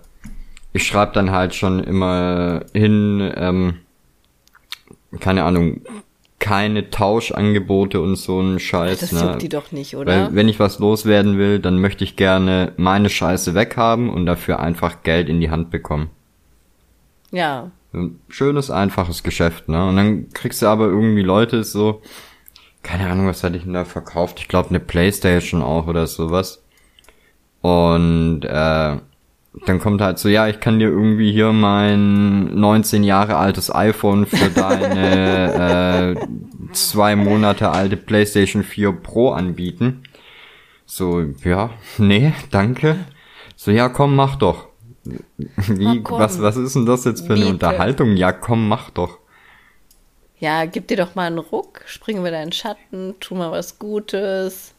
ich schreibe dann halt schon immer hin, ähm, keine Ahnung, keine Tauschangebote und so ein Scheiß. Das ne? juckt die doch nicht, oder? Weil wenn ich was loswerden will, dann möchte ich gerne meine Scheiße weghaben und dafür einfach Geld in die Hand bekommen. ja. Ein schönes, einfaches Geschäft, ne? Und dann kriegst du aber irgendwie Leute so, keine Ahnung, was hatte ich denn da verkauft? Ich glaube eine Playstation auch oder sowas. Und äh, dann kommt halt so, ja, ich kann dir irgendwie hier mein 19 Jahre altes iPhone für deine äh, zwei Monate alte PlayStation 4 Pro anbieten. So, ja, nee, danke. So, ja, komm, mach doch. Wie, Oh, was, was ist denn das jetzt für eine Miete. Unterhaltung? Ja, komm, mach doch. Ja, gib dir doch mal einen Ruck, spring wieder in den Schatten, tu mal was Gutes.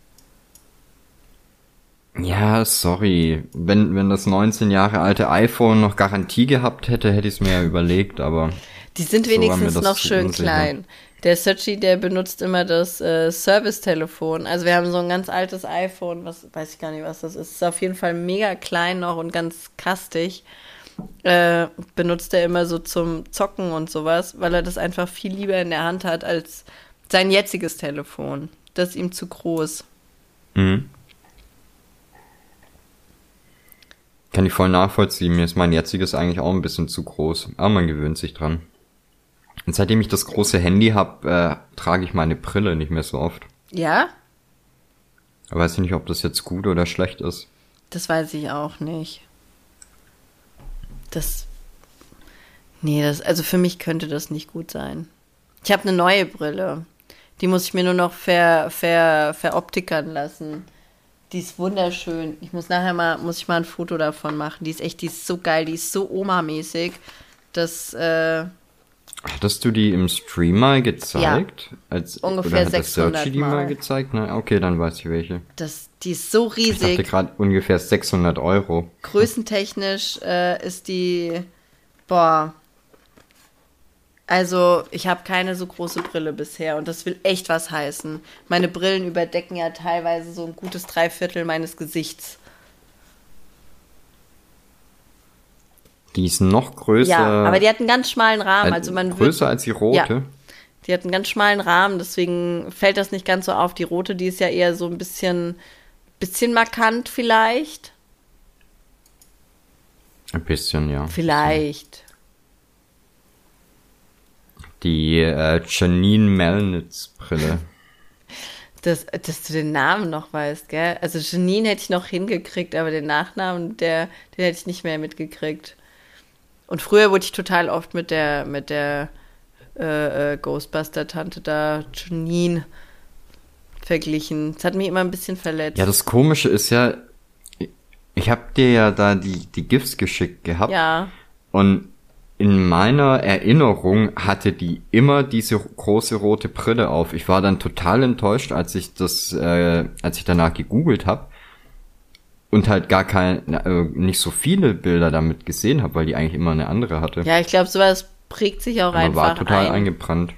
Ja, sorry. Wenn, wenn das 19 Jahre alte iPhone noch Garantie gehabt hätte, hätte ich es mir ja überlegt, aber Die sind So wenigstens das noch schön unsicher. klein. Der Searchy, der benutzt immer das äh, Service-Telefon. Also wir haben so ein ganz altes iPhone, was weiß ich gar nicht, was das ist. Ist auf jeden Fall mega klein noch und ganz kastig. Äh, benutzt er immer so zum Zocken und sowas, weil er das einfach viel lieber in der Hand hat als sein jetziges Telefon. Das ist ihm zu groß. mhm. kann ich voll nachvollziehen. Mir ist mein jetziges eigentlich auch ein bisschen zu groß, aber man gewöhnt sich dran. Und seitdem ich das große Handy habe, äh, trage ich meine Brille nicht mehr so oft. Ja? Aber weiß ich nicht, ob das jetzt gut oder schlecht ist. Das weiß ich auch nicht. Das. Nee, das, also für mich könnte das nicht gut sein. Ich habe eine neue Brille. Die muss ich mir nur noch ver, ver, veroptikern lassen. Die ist wunderschön. Ich muss nachher mal, muss ich mal ein Foto davon machen. Die ist echt, die ist so geil, die ist so Oma-mäßig. Das, äh, Hattest du die im Stream mal gezeigt? Als, Ungefähr oder hat der 600 Searchy die Mal. gezeigt? Na, okay, dann weiß ich welche. das, die ist so Ich dachte riesig. gerade ungefähr 600 Euro. Größentechnisch äh, ist die, boah, also ich habe keine so große Brille bisher und das will echt was heißen. Meine Brillen überdecken ja teilweise so ein gutes Dreiviertel meines Gesichts. Die ist noch größer. ja, aber die hat einen ganz schmalen Rahmen, äh, also man größer wird, als die rote. Ja. die hat einen ganz schmalen Rahmen, deswegen fällt das nicht ganz so auf. Die rote, die ist ja eher so ein bisschen, bisschen markant vielleicht. Ein bisschen, ja. Vielleicht. Die äh, Janine Melnitz-Brille. dass, dass du den Namen noch weißt, gell? Also Janine hätte ich noch hingekriegt, aber den Nachnamen, der, den hätte ich nicht mehr mitgekriegt. Und früher wurde ich total oft mit der, mit der äh, äh, Ghostbuster-Tante da, Janine, verglichen. Das hat mich immer ein bisschen verletzt. Ja, das Komische ist ja, ich habe dir ja da die, die GIFs geschickt gehabt. Ja. Und in meiner Erinnerung hatte die immer diese große rote Brille auf. Ich war dann total enttäuscht, als ich das, äh, als ich danach gegoogelt habe und halt gar kein, äh, nicht so viele Bilder damit gesehen habe, weil die eigentlich immer eine andere hatte. Ja, ich glaube, sowas prägt sich auch Man einfach war total ein. eingebrannt.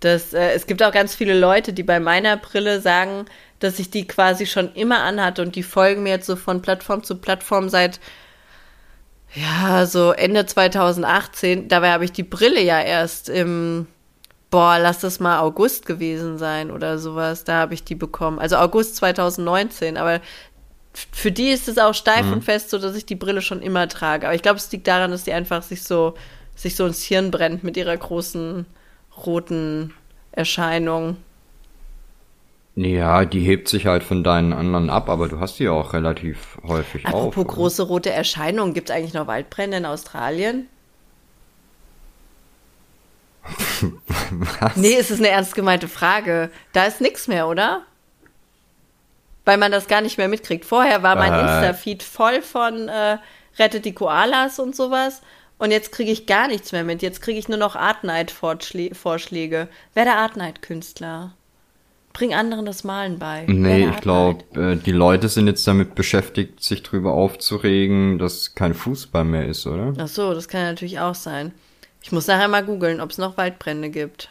Das, äh, es gibt auch ganz viele Leute, die bei meiner Brille sagen, dass ich die quasi schon immer anhatte und die folgen mir jetzt so von Plattform zu Plattform seit ja, so Ende 2018. Dabei habe ich die Brille ja erst im boah, lass das mal August gewesen sein oder sowas. Da habe ich die bekommen. Also August 2019, aber für die ist es auch steif Mhm. und fest, so dass ich die Brille schon immer trage. Aber ich glaube, es liegt daran, dass die einfach sich so sich so ins Hirn brennt mit ihrer großen roten Erscheinung. Ja, die hebt sich halt von deinen anderen ab, aber du hast die auch relativ häufig auf. Apropos große rote Erscheinungen, gibt es eigentlich noch Waldbrände in Australien? Was? Nee, es ist eine ernst gemeinte Frage. Da ist nichts mehr, oder? Weil man das gar nicht mehr mitkriegt. Vorher war mein Äh. Insta-Feed voll von äh, Rettet die Koalas und sowas. Und jetzt kriege ich gar nichts mehr mit. Jetzt kriege ich nur noch Art-Night-Vorschläge. Wer der Art-Night-Künstler? Bring anderen das Malen bei. Nee, ich Art glaube, äh, die Leute sind jetzt damit beschäftigt, sich drüber aufzuregen, dass kein Fußball mehr ist, oder? Ach so, das kann natürlich auch sein. Ich muss nachher mal googeln, ob es noch Waldbrände gibt.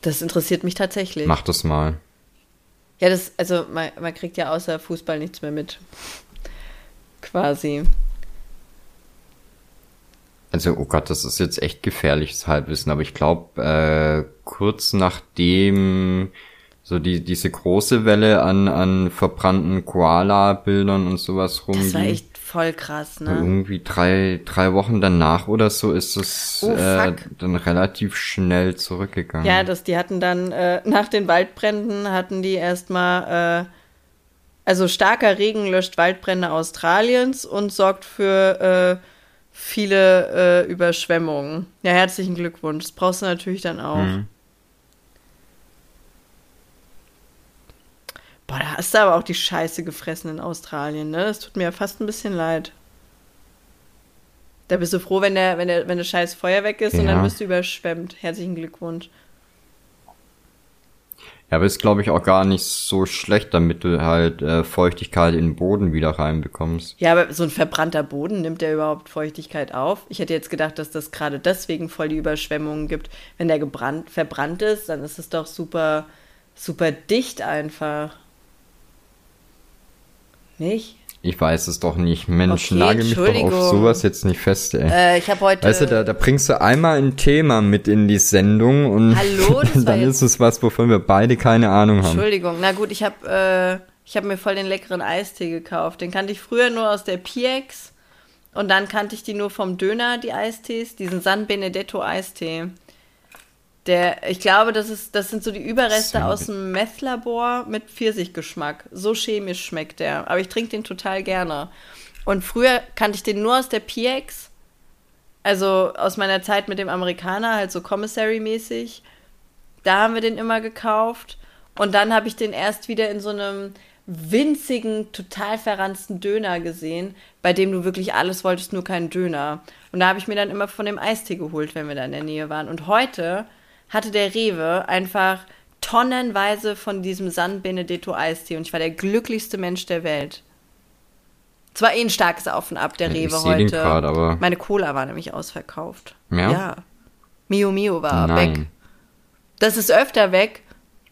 Das interessiert mich tatsächlich. Mach das mal. Ja, das, also man, man kriegt ja außer Fußball nichts mehr mit. Quasi. Also, oh Gott, das ist jetzt echt gefährliches Halbwissen, aber ich glaube, äh, kurz nachdem so die, diese große Welle an, an verbrannten Koala-Bildern und sowas rumging, Das war echt voll krass, ne? irgendwie drei, drei Wochen danach oder so ist es Oh, äh, dann relativ schnell zurückgegangen. Ja, das, die hatten dann, äh, nach den Waldbränden hatten die erstmal, äh, also starker Regen löscht Waldbrände Australiens und sorgt für äh, viele äh, Überschwemmungen. Ja, herzlichen Glückwunsch. Das brauchst du natürlich dann auch. Mhm. Boah, da hast du aber auch die Scheiße gefressen in Australien, ne? Das tut mir ja fast ein bisschen leid. Da bist du froh, wenn der, wenn der, wenn der scheiß Feuer weg ist und Ja. dann bist du überschwemmt. Herzlichen Glückwunsch. Ja, aber ist glaube ich auch gar nicht so schlecht, damit du halt äh, Feuchtigkeit in den Boden wieder reinbekommst. Ja, aber so ein verbrannter Boden nimmt der überhaupt Feuchtigkeit auf? Ich hätte jetzt gedacht, dass das gerade deswegen voll die Überschwemmungen gibt. Wenn der gebrannt, verbrannt ist, dann ist es doch super, super dicht einfach. Nicht? Ich weiß es doch nicht. Mensch, Okay, nagel mich doch auf sowas jetzt nicht fest, ey. Äh, ich habe heute. Weißt du, da, da bringst du einmal ein Thema mit in die Sendung und Hallo, dann ist es was, wovon wir beide keine Ahnung haben. Entschuldigung, na gut, ich habe äh, ich hab mir voll den leckeren Eistee gekauft. Den kannte ich früher nur aus der PX und dann kannte ich die nur vom Döner, die Eistees, diesen San Benedetto Eistee. Der, ich glaube, das, ist, das sind so die Überreste San aus dem Meth-Labor mit Pfirsichgeschmack. So chemisch schmeckt der. Aber ich trinke den total gerne. Und früher kannte ich den nur aus der PX. Also aus meiner Zeit mit dem Amerikaner, halt so Commissary-mäßig. Da haben wir den immer gekauft. Und dann habe ich den erst wieder in so einem winzigen, total verranzten Döner gesehen, bei dem du wirklich alles wolltest, nur keinen Döner. Und da habe ich mir dann immer von dem Eistee geholt, wenn wir da in der Nähe waren. Und heute hatte der Rewe einfach tonnenweise von diesem San Benedetto Eistee. Und ich war der glücklichste Mensch der Welt. Es war eh ein starkes Auf und Ab, der Ich Rewe heute. grad, aber- Meine Cola war nämlich ausverkauft. Ja? Ja. Mio Mio war Nein. weg. Das ist öfter weg.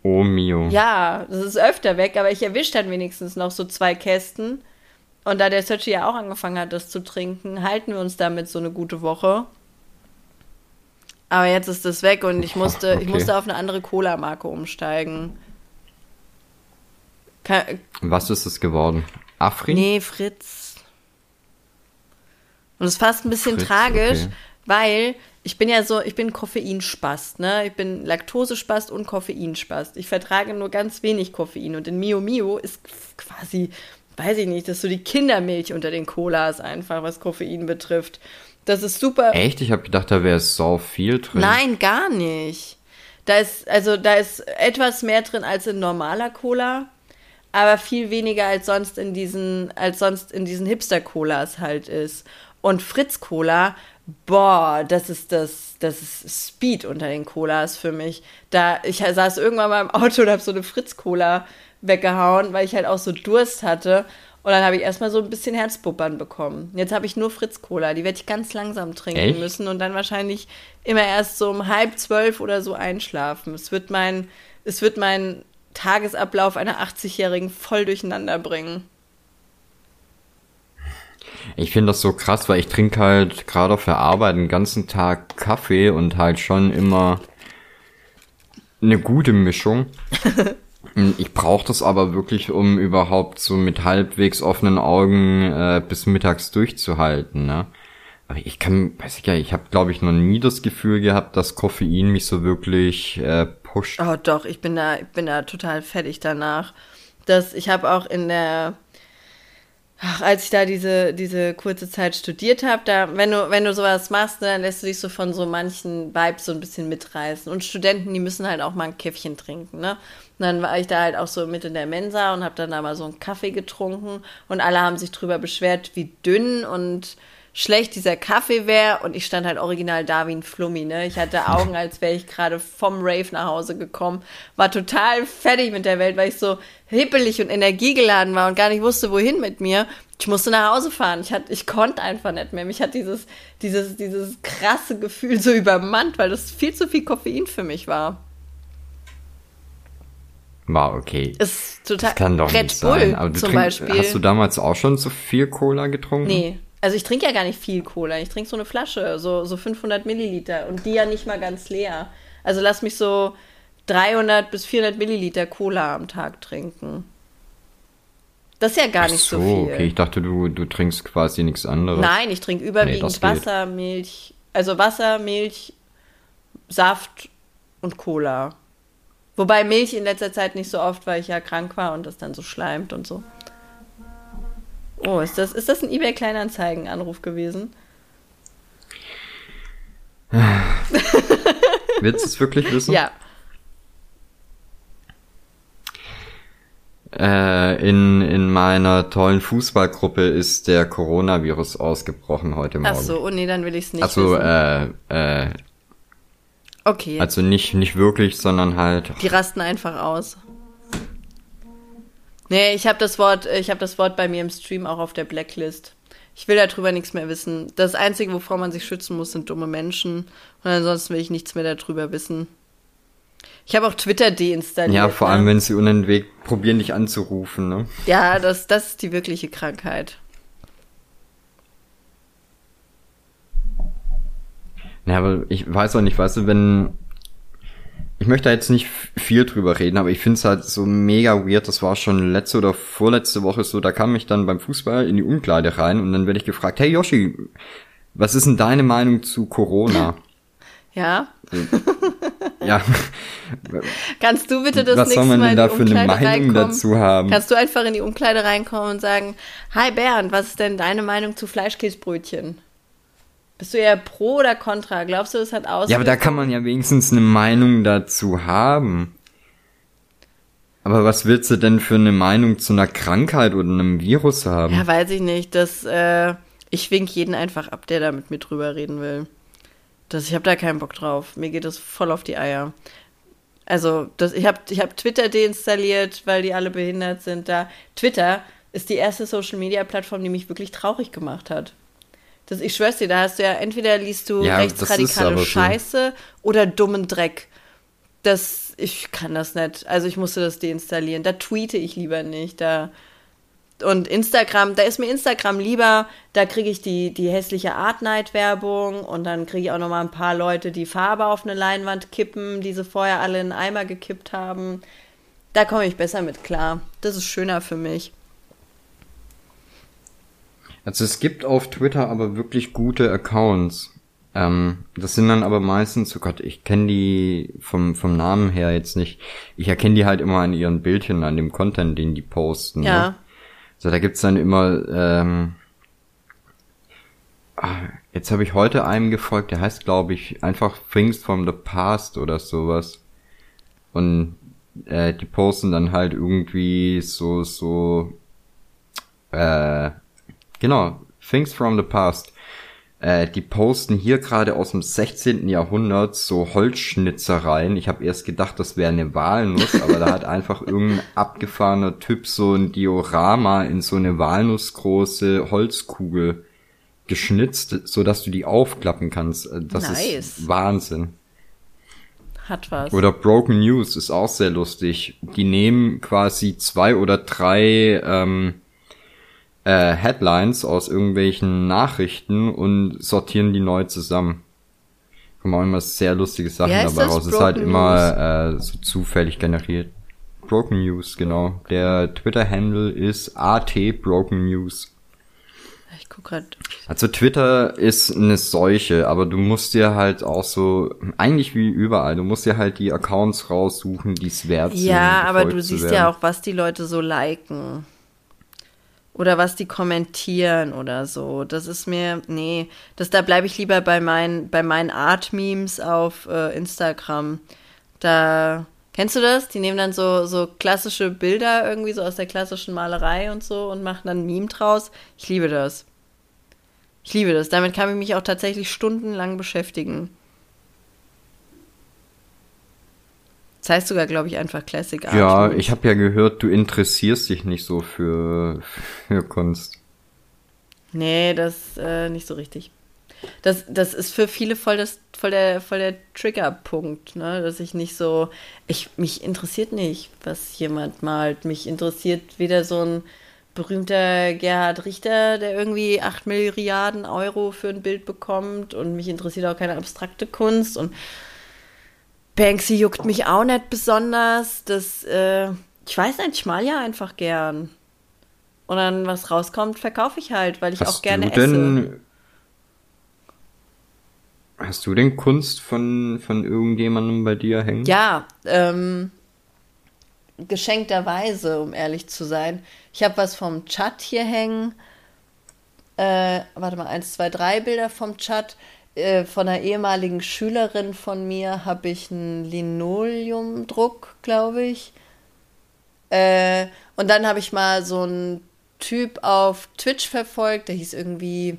Oh mio. Ja, das ist öfter weg, aber ich erwische dann wenigstens noch so zwei Kästen. Und da der Sötschi ja auch angefangen hat, das zu trinken, halten wir uns damit so eine gute Woche. Aber jetzt ist das weg und ich musste, ich Okay. musste auf eine andere Cola-Marke umsteigen. Ke Was ist es geworden? Afri? nee, Fritz. Und es ist fast ein bisschen Fritz, tragisch, okay. weil ich bin ja so, ich bin Koffeinspast, ne? Ich bin Laktosespast und Koffeinspast. Ich vertrage nur ganz wenig Koffein und in Mio Mio ist quasi, weiß ich nicht, das ist so die Kindermilch unter den Colas einfach, was Koffein betrifft. Das ist super. Echt? Ich habe gedacht, da wäre so viel drin. Nein, gar nicht. Da ist, also da ist etwas mehr drin als in normaler Cola, aber viel weniger als sonst in diesen, als sonst in diesen Hipster-Colas halt ist. Und Fritz Cola, boah, das ist das, das ist Speed unter den Colas für mich. Da, ich saß irgendwann mal im Auto und habe so eine Fritz Cola weggehauen, weil ich halt auch so Durst hatte. Und dann habe ich erstmal so ein bisschen Herzpuppern bekommen. Jetzt habe ich nur Fritz Cola. Die werde ich ganz langsam trinken Echt? müssen und dann wahrscheinlich immer erst so um halb zwölf oder so einschlafen. Es wird mein, es wird mein Tagesablauf einer 80-Jährigen voll durcheinander bringen. Ich finde das so krass, weil ich trinke halt gerade auf der Arbeit den ganzen Tag Kaffee und halt schon immer eine gute Mischung. ich brauche das aber wirklich, um überhaupt so mit halbwegs offenen Augen äh, bis mittags durchzuhalten. Ne? Aber ich kann, weiß ich ja, ich habe glaube ich noch nie das Gefühl gehabt, dass Koffein mich so wirklich äh, pusht. Oh doch, ich bin da, ich bin da total fertig danach. Das, ich habe auch in der, ach, als ich da diese, diese kurze Zeit studiert habe, da, wenn du, wenn du sowas machst, ne, dann lässt du dich so von so manchen Vibes so ein bisschen mitreißen. Und Studenten, die müssen halt auch mal ein Käffchen trinken, ne? Und dann war ich da halt auch so mit in der Mensa und habe dann da mal so einen Kaffee getrunken und alle haben sich drüber beschwert, wie dünn und schlecht dieser Kaffee wäre und ich stand halt original da wie ein Flummi, ne? Ich hatte Augen, als wäre ich gerade vom Rave nach Hause gekommen, war total fertig mit der Welt, weil ich so hippelig und energiegeladen war und gar nicht wusste, wohin mit mir. Ich musste nach Hause fahren. Ich, hatte, ich konnte einfach nicht mehr. Mich hat dieses, dieses, dieses krasse Gefühl so übermannt, weil das viel zu viel Koffein für mich war. War okay. Ist total. Das kann doch Red nicht Bull sein. Aber du zum trink, Beispiel. hast du damals auch schon so viel Cola getrunken? Nee. Also ich trinke ja gar nicht viel Cola. Ich trinke so eine Flasche, so, so 500 Milliliter und die ja nicht mal ganz leer. Also lass mich so 300 bis 400 Milliliter Cola am Tag trinken. Das ist ja gar Ach nicht so, so viel. okay. Ich dachte, du, du trinkst quasi nichts anderes. Nein, ich trinke überwiegend geht. Wasser, Milch, also Wasser, Milch, Saft und Cola. Wobei Milch in letzter Zeit nicht so oft, weil ich ja krank war und das dann so schleimt und so. Oh, ist das, ist das ein eBay Kleinanzeigen-Anruf gewesen? Willst du es wirklich wissen? Ja. Äh, in, in meiner tollen Fußballgruppe ist der Coronavirus ausgebrochen heute Morgen. Ach so, oh nee, dann will ich es nicht Also, wissen. äh, äh, okay, also nicht, nicht wirklich, sondern halt. die rasten einfach aus. Nee, ich habe das Wort, ich habe das Wort bei mir im Stream auch auf der Blacklist. Ich will darüber nichts mehr wissen. Das Einzige, wovor man sich schützen muss, sind dumme Menschen. Und ansonsten will ich nichts mehr darüber wissen. Ich habe auch Twitter deinstalliert. Ja, vor ne? allem, wenn sie unen Weg probieren, dich anzurufen, ne? Ja, das, das ist die wirkliche Krankheit. Ja, aber ich weiß auch nicht, weißt du, wenn. Ich möchte da jetzt nicht viel drüber reden, aber ich finde es halt so mega weird. Das war schon letzte oder vorletzte Woche so, da kam ich dann beim Fußball in die Umkleide rein und dann werde ich gefragt, hey Yoshi, was ist denn deine Meinung zu Corona? Ja? ja, Kannst du bitte das was nächste soll man Mal denn da für eine Meinung reinkommen? dazu haben? Kannst du einfach in die Umkleide reinkommen und sagen, Hi Bernd, was ist denn deine Meinung zu Fleischkäsebrötchen? Bist du eher pro oder contra? Glaubst du, es hat aus? Ja, aber da kann man ja wenigstens eine Meinung dazu haben. Aber was willst du denn für eine Meinung zu einer Krankheit oder einem Virus haben? Ja, weiß ich nicht. Das, äh, ich wink jeden einfach ab, der da mit mir drüber reden will. Das, ich habe da keinen Bock drauf. Mir geht das voll auf die Eier. Also, das, ich habe ich hab Twitter deinstalliert, weil die alle behindert sind da. Twitter ist die erste Social-Media-Plattform, die mich wirklich traurig gemacht hat. Das, ich schwör's dir, da hast du ja, entweder liest du Ja, rechtsradikale aber so. Scheiße oder dummen Dreck. Das, ich kann das nicht. Also ich musste das deinstallieren. Da tweete ich lieber nicht. Da, und Instagram, da ist mir Instagram lieber, da kriege ich die, die hässliche Art Night Werbung und dann kriege ich auch noch mal ein paar Leute, die Farbe auf eine Leinwand kippen, die sie vorher alle in einen Eimer gekippt haben. Da komme ich besser mit klar. Das ist schöner für mich. Also es gibt auf Twitter aber wirklich gute Accounts. Ähm, das sind dann aber meistens, oh Gott, ich kenne die vom, vom Namen her jetzt nicht. Ich erkenne die halt immer an ihren Bildchen, an dem Content, den die posten. Ne? Ja. Ne? So, da gibt's dann immer, ähm, ah, jetzt habe ich heute einem gefolgt, der heißt, glaube ich, einfach Things from the Past oder sowas. Und äh, die posten dann halt irgendwie so, so, äh, genau, Things from the Past. Äh, die posten hier gerade aus dem 16. Jahrhundert so Holzschnitzereien. Ich habe erst gedacht, das wäre eine Walnuss, aber da hat einfach irgendein abgefahrener Typ so ein Diorama in so eine walnussgroße Holzkugel geschnitzt, so dass du die aufklappen kannst. Äh, das nice. ist Wahnsinn. Hat was. Oder Broken News ist auch sehr lustig. Die nehmen quasi zwei oder drei ähm, äh, Headlines aus irgendwelchen Nachrichten und sortieren die neu zusammen. Kommen auch immer sehr lustige Sachen dabei raus. Es ist halt News? immer äh, so zufällig generiert. Broken News, genau. Der Twitter-Handle ist AT Broken News. Ich guck grad. Also Twitter ist eine Seuche, aber du musst dir halt auch so, eigentlich wie überall, du musst dir halt die Accounts raussuchen, die es wert sind. Ja, aber du siehst ja auch, was die Leute so liken. Oder was die kommentieren oder so. Das ist mir, nee, das, da bleibe ich lieber bei, mein, bei meinen Art-Memes auf äh, Instagram. Da, kennst du das? Die nehmen dann so, so klassische Bilder irgendwie so aus der klassischen Malerei und so und machen dann ein Meme draus. Ich liebe das. Ich liebe das. Damit kann ich mich auch tatsächlich stundenlang beschäftigen. Das heißt sogar, glaube ich, einfach Classic Art. Ja, ich habe ja gehört, du interessierst dich nicht so für, für Kunst. Nee, das äh, nicht so richtig. Das, das ist für viele voll, das, voll der, voll der Triggerpunkt, ne? Dass ich nicht so. Ich, mich interessiert nicht, was jemand malt. Mich interessiert weder so ein berühmter Gerhard Richter, der irgendwie 8 Milliarden Euro für ein Bild bekommt. Und mich interessiert auch keine abstrakte Kunst. Und Banksy juckt mich auch nicht besonders. Das, äh, ich weiß nicht, ich mal ja einfach gern. Und dann, was rauskommt, verkaufe ich halt, weil ich hast auch gerne du denn, esse. Hast du denn Kunst von, von irgendjemandem bei dir hängen? Ja, ähm, geschenkterweise, um ehrlich zu sein. Ich habe was vom Chat hier hängen. Äh, warte mal, eins, zwei, drei Bilder vom Chat. Äh, von einer ehemaligen Schülerin von mir habe ich einen Linoleumdruck, glaube ich. Äh, und dann habe ich mal so einen Typ auf Twitch verfolgt, der hieß irgendwie,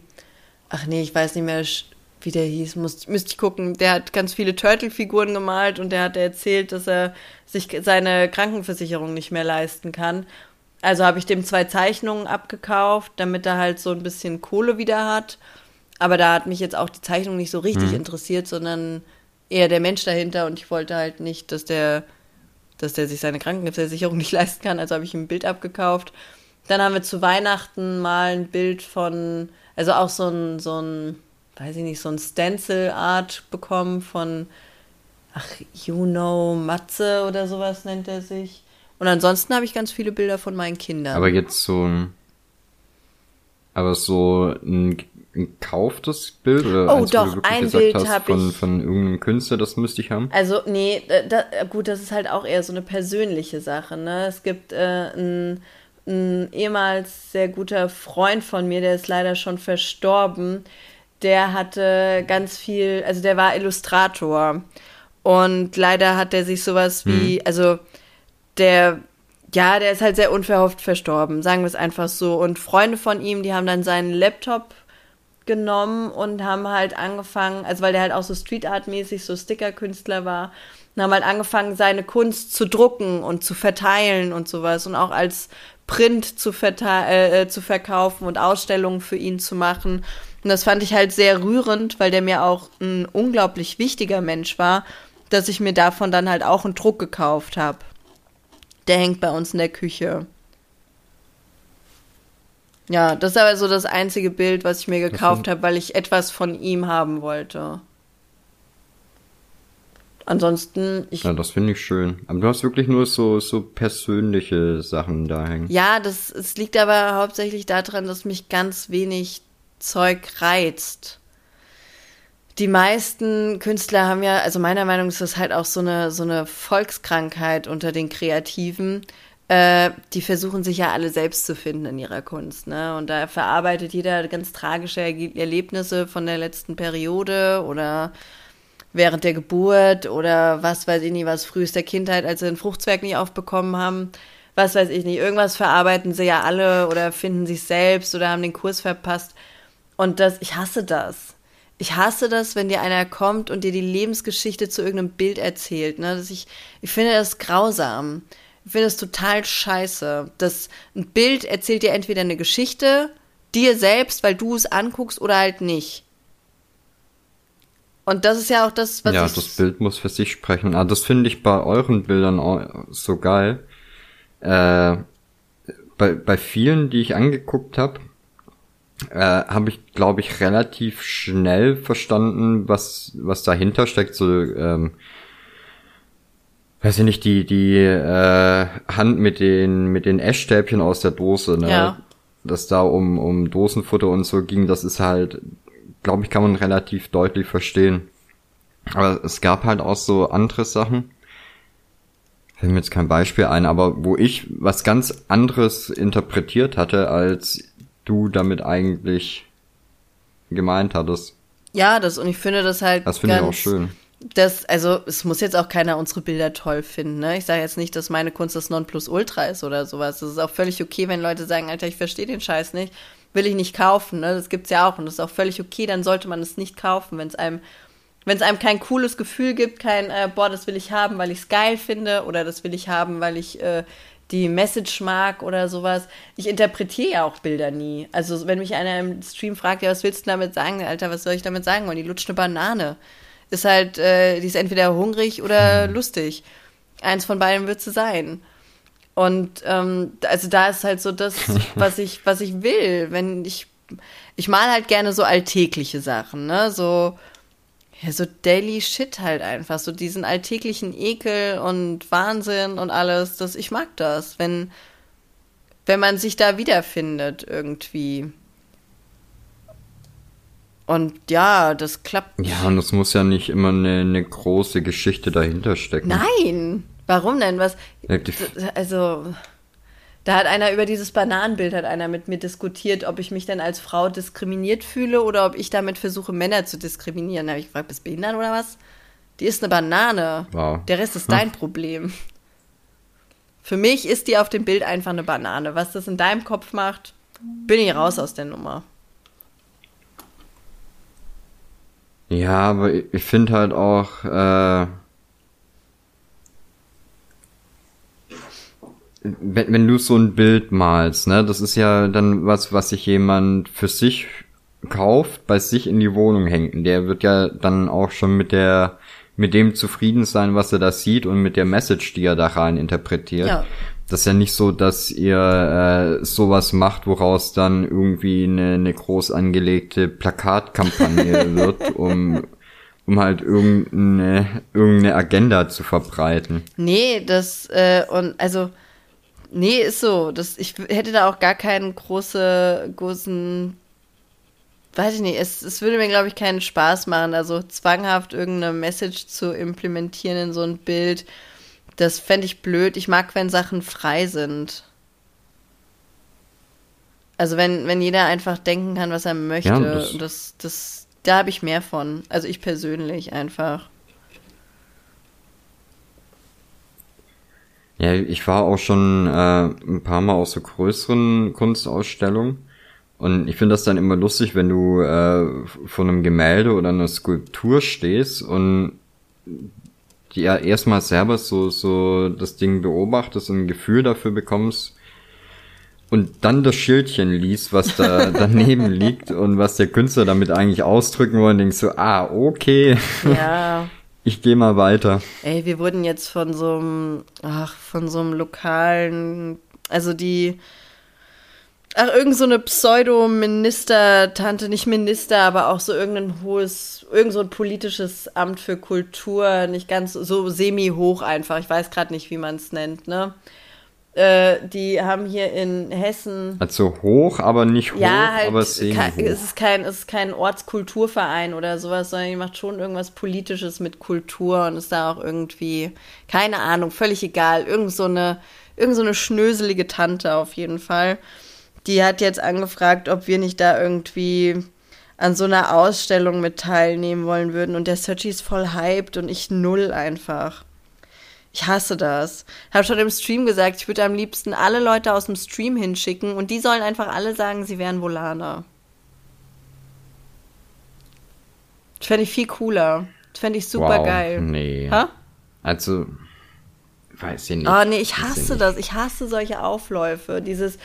ach nee, ich weiß nicht mehr, wie der hieß, muss, müsste ich gucken. Der hat ganz viele Turtle-Figuren gemalt und der hat erzählt, dass er sich seine Krankenversicherung nicht mehr leisten kann. Also habe ich dem zwei Zeichnungen abgekauft, damit er halt so ein bisschen Kohle wieder hat. Aber da hat mich jetzt auch die Zeichnung nicht so richtig mhm. interessiert, sondern eher der Mensch dahinter und ich wollte halt nicht, dass der, dass der sich seine Krankenversicherung nicht leisten kann. Also habe ich ihm ein Bild abgekauft. Dann haben wir zu Weihnachten mal ein Bild von, also auch so ein, so ein, weiß ich nicht, so ein Stencil-Art bekommen von, ach, you know, Matze oder sowas nennt er sich. Und ansonsten habe ich ganz viele Bilder von meinen Kindern. Aber jetzt so ein, aber so ein ein kauftes Bild oder oh, eins, doch, ein Bild habe von, ich. Von irgendeinem Künstler, das müsste ich haben. Also, nee, äh, da, gut, das ist halt auch eher so eine persönliche Sache, ne? Es gibt äh, ein, ein ehemals sehr guter Freund von mir, der ist leider schon verstorben. Der hatte ganz viel, also der war Illustrator. Und leider hat er sich sowas wie, hm. also der ja, der ist halt sehr unverhofft verstorben, sagen wir es einfach so. Und Freunde von ihm, die haben dann seinen Laptop genommen und haben halt angefangen, also weil der halt auch so Street Art mäßig so Sticker-Künstler war, und haben halt angefangen, seine Kunst zu drucken und zu verteilen und sowas und auch als Print zu, äh, äh, zu verkaufen und Ausstellungen für ihn zu machen. Und das fand ich halt sehr rührend, weil der mir auch ein unglaublich wichtiger Mensch war, dass ich mir davon dann halt auch einen Druck gekauft habe. Der hängt bei uns in der Küche. Ja, das ist aber so das einzige Bild, was ich mir gekauft habe, weil ich etwas von ihm haben wollte. ansonsten, ich. Ja, das finde ich schön. Aber du hast wirklich nur so, so persönliche Sachen da hängen. Ja, das, es liegt aber hauptsächlich daran, dass mich ganz wenig Zeug reizt. Die meisten Künstler haben ja, also meiner Meinung nach ist das halt auch so eine, so eine Volkskrankheit unter den Kreativen. Äh, die versuchen sich ja alle selbst zu finden in ihrer Kunst, ne? Und da verarbeitet jeder ganz tragische Erlebnisse von der letzten Periode oder während der Geburt oder was weiß ich nicht, was frühester Kindheit, als sie den Fruchtzwerg nicht aufbekommen haben. Was weiß ich nicht, irgendwas verarbeiten sie ja alle oder finden sich selbst oder haben den Kurs verpasst. Und das, ich hasse das. Ich hasse das, wenn dir einer kommt und dir die Lebensgeschichte zu irgendeinem Bild erzählt. Ne? Das ich, ich finde das grausam. Ich finde das total scheiße. Das, ein Bild erzählt dir entweder eine Geschichte, dir selbst, weil du es anguckst, oder halt nicht. Und das ist ja auch das, was. Ja, das Bild muss für sich sprechen. Ah, das finde ich bei euren Bildern auch so geil. Äh, bei, bei vielen, die ich angeguckt habe, äh, habe ich, glaube ich, relativ schnell verstanden, was, was dahinter steckt. So, ähm, weiß ich nicht, die, die äh, Hand mit den, mit den Essstäbchen aus der Dose, ne? Ja. Dass da um, um Dosenfutter und so ging, das ist halt, glaube ich, kann man relativ deutlich verstehen. Aber es gab halt auch so andere Sachen. Fällt mir jetzt kein Beispiel ein, aber wo ich was ganz anderes interpretiert hatte, als du damit eigentlich gemeint hattest. Ja, das, und ich finde das halt. Das finde ich auch schön. Das, also, es muss jetzt auch keiner unsere Bilder toll finden, ne? Ich sage jetzt nicht, dass meine Kunst das Nonplusultra ist oder sowas. Das ist auch völlig okay, wenn Leute sagen, Alter, ich verstehe den Scheiß nicht will ich nicht kaufen. Ne? Das gibt's ja auch und das ist auch völlig okay. Dann sollte man es nicht kaufen, wenn es einem, wenn es einem kein cooles Gefühl gibt, kein äh, boah, das will ich haben, weil ich es geil finde oder das will ich haben, weil ich äh, die Message mag oder sowas. Ich interpretiere ja auch Bilder nie. Also wenn mich einer im Stream fragt, ja, was willst du damit sagen, Alter, was soll ich damit sagen? Und die lutscht eine Banane. Ist halt, äh, die ist entweder hungrig oder mhm. lustig. Eins von beiden wird sie sein. Und ähm, also da ist halt so das, was ich, was ich will. Wenn ich, ich mal halt gerne so alltägliche Sachen, ne? So, ja, so Daily Shit halt einfach. So diesen alltäglichen Ekel und Wahnsinn und alles. Das, ich mag das, wenn, wenn man sich da wiederfindet irgendwie. Und ja, das klappt. Ja, und es muss ja nicht immer eine, eine große Geschichte dahinter stecken. Nein, Warum denn? Was? Also, da hat einer über dieses Bananenbild hat einer mit mir diskutiert, ob ich mich denn als Frau diskriminiert fühle oder ob ich damit versuche, Männer zu diskriminieren. Da habe ich gefragt, bist du behindert oder was? Die ist eine Banane. Wow. Der Rest ist dein hm. Problem. Für mich ist die auf dem Bild einfach eine Banane. Was das in deinem Kopf macht, bin ich raus aus der Nummer. Ja, aber ich finde halt auch, äh, wenn, wenn du so ein Bild malst, ne, das ist ja dann was, was sich jemand für sich kauft, bei sich in die Wohnung hängt. der wird ja dann auch schon mit der, mit dem zufrieden sein, was er da sieht und mit der Message, die er da rein interpretiert. Ja. Das ist ja nicht so, dass ihr äh, sowas macht, woraus dann irgendwie eine, eine groß angelegte Plakatkampagne wird, um um halt irgendeine, irgendeine Agenda zu verbreiten. Nee, das, äh, und also Nee, ist so. Das, ich hätte da auch gar keinen große, großen, weiß ich nicht, es, es würde mir, glaube ich, keinen Spaß machen, also zwanghaft irgendeine Message zu implementieren in so ein Bild. Das fände ich blöd. Ich mag, wenn Sachen frei sind. Also wenn, wenn jeder einfach denken kann, was er möchte. Ja, das, das, das, da habe ich mehr von. Also ich persönlich einfach. Ja, ich war auch schon äh, ein paar Mal aus so größeren Kunstausstellungen. Und ich finde das dann immer lustig, wenn du äh, vor einem Gemälde oder einer Skulptur stehst und die ja erstmal selber so, so das Ding beobachtest und ein Gefühl dafür bekommst und dann das Schildchen liest, was da daneben liegt und was der Künstler damit eigentlich ausdrücken wollte, denkst du, ah, okay. Ja. Ich gehe mal weiter. Ey, wir wurden jetzt von so einem, ach, von so einem lokalen, also die, Ach, irgend so eine Pseudo-Minister-Tante, nicht Minister, aber auch so irgendein hohes, irgend so ein politisches Amt für Kultur, nicht ganz so semi-hoch einfach. Ich weiß gerade nicht, wie man es nennt, ne? Äh, die haben hier in Hessen. Also hoch, aber nicht hoch, ja, halt, aber semi kein, es ist kein, es ist kein Ortskulturverein oder sowas, sondern die macht schon irgendwas Politisches mit Kultur und ist da auch irgendwie, keine Ahnung, völlig egal, irgend so eine, irgend so eine schnöselige Tante auf jeden Fall die hat jetzt angefragt, ob wir nicht da irgendwie an so einer Ausstellung mit teilnehmen wollen würden. Und der Searchy ist voll hyped und ich null einfach. Ich hasse das. Hab schon im Stream gesagt, ich würde am liebsten alle Leute aus dem Stream hinschicken und die sollen einfach alle sagen, sie wären Volaner. Das fände ich viel cooler. Das fände ich super wow, geil. Nee. Ha? Also, weiß ich nicht. Oh nee, ich hasse das. Ich hasse solche Aufläufe. Dieses,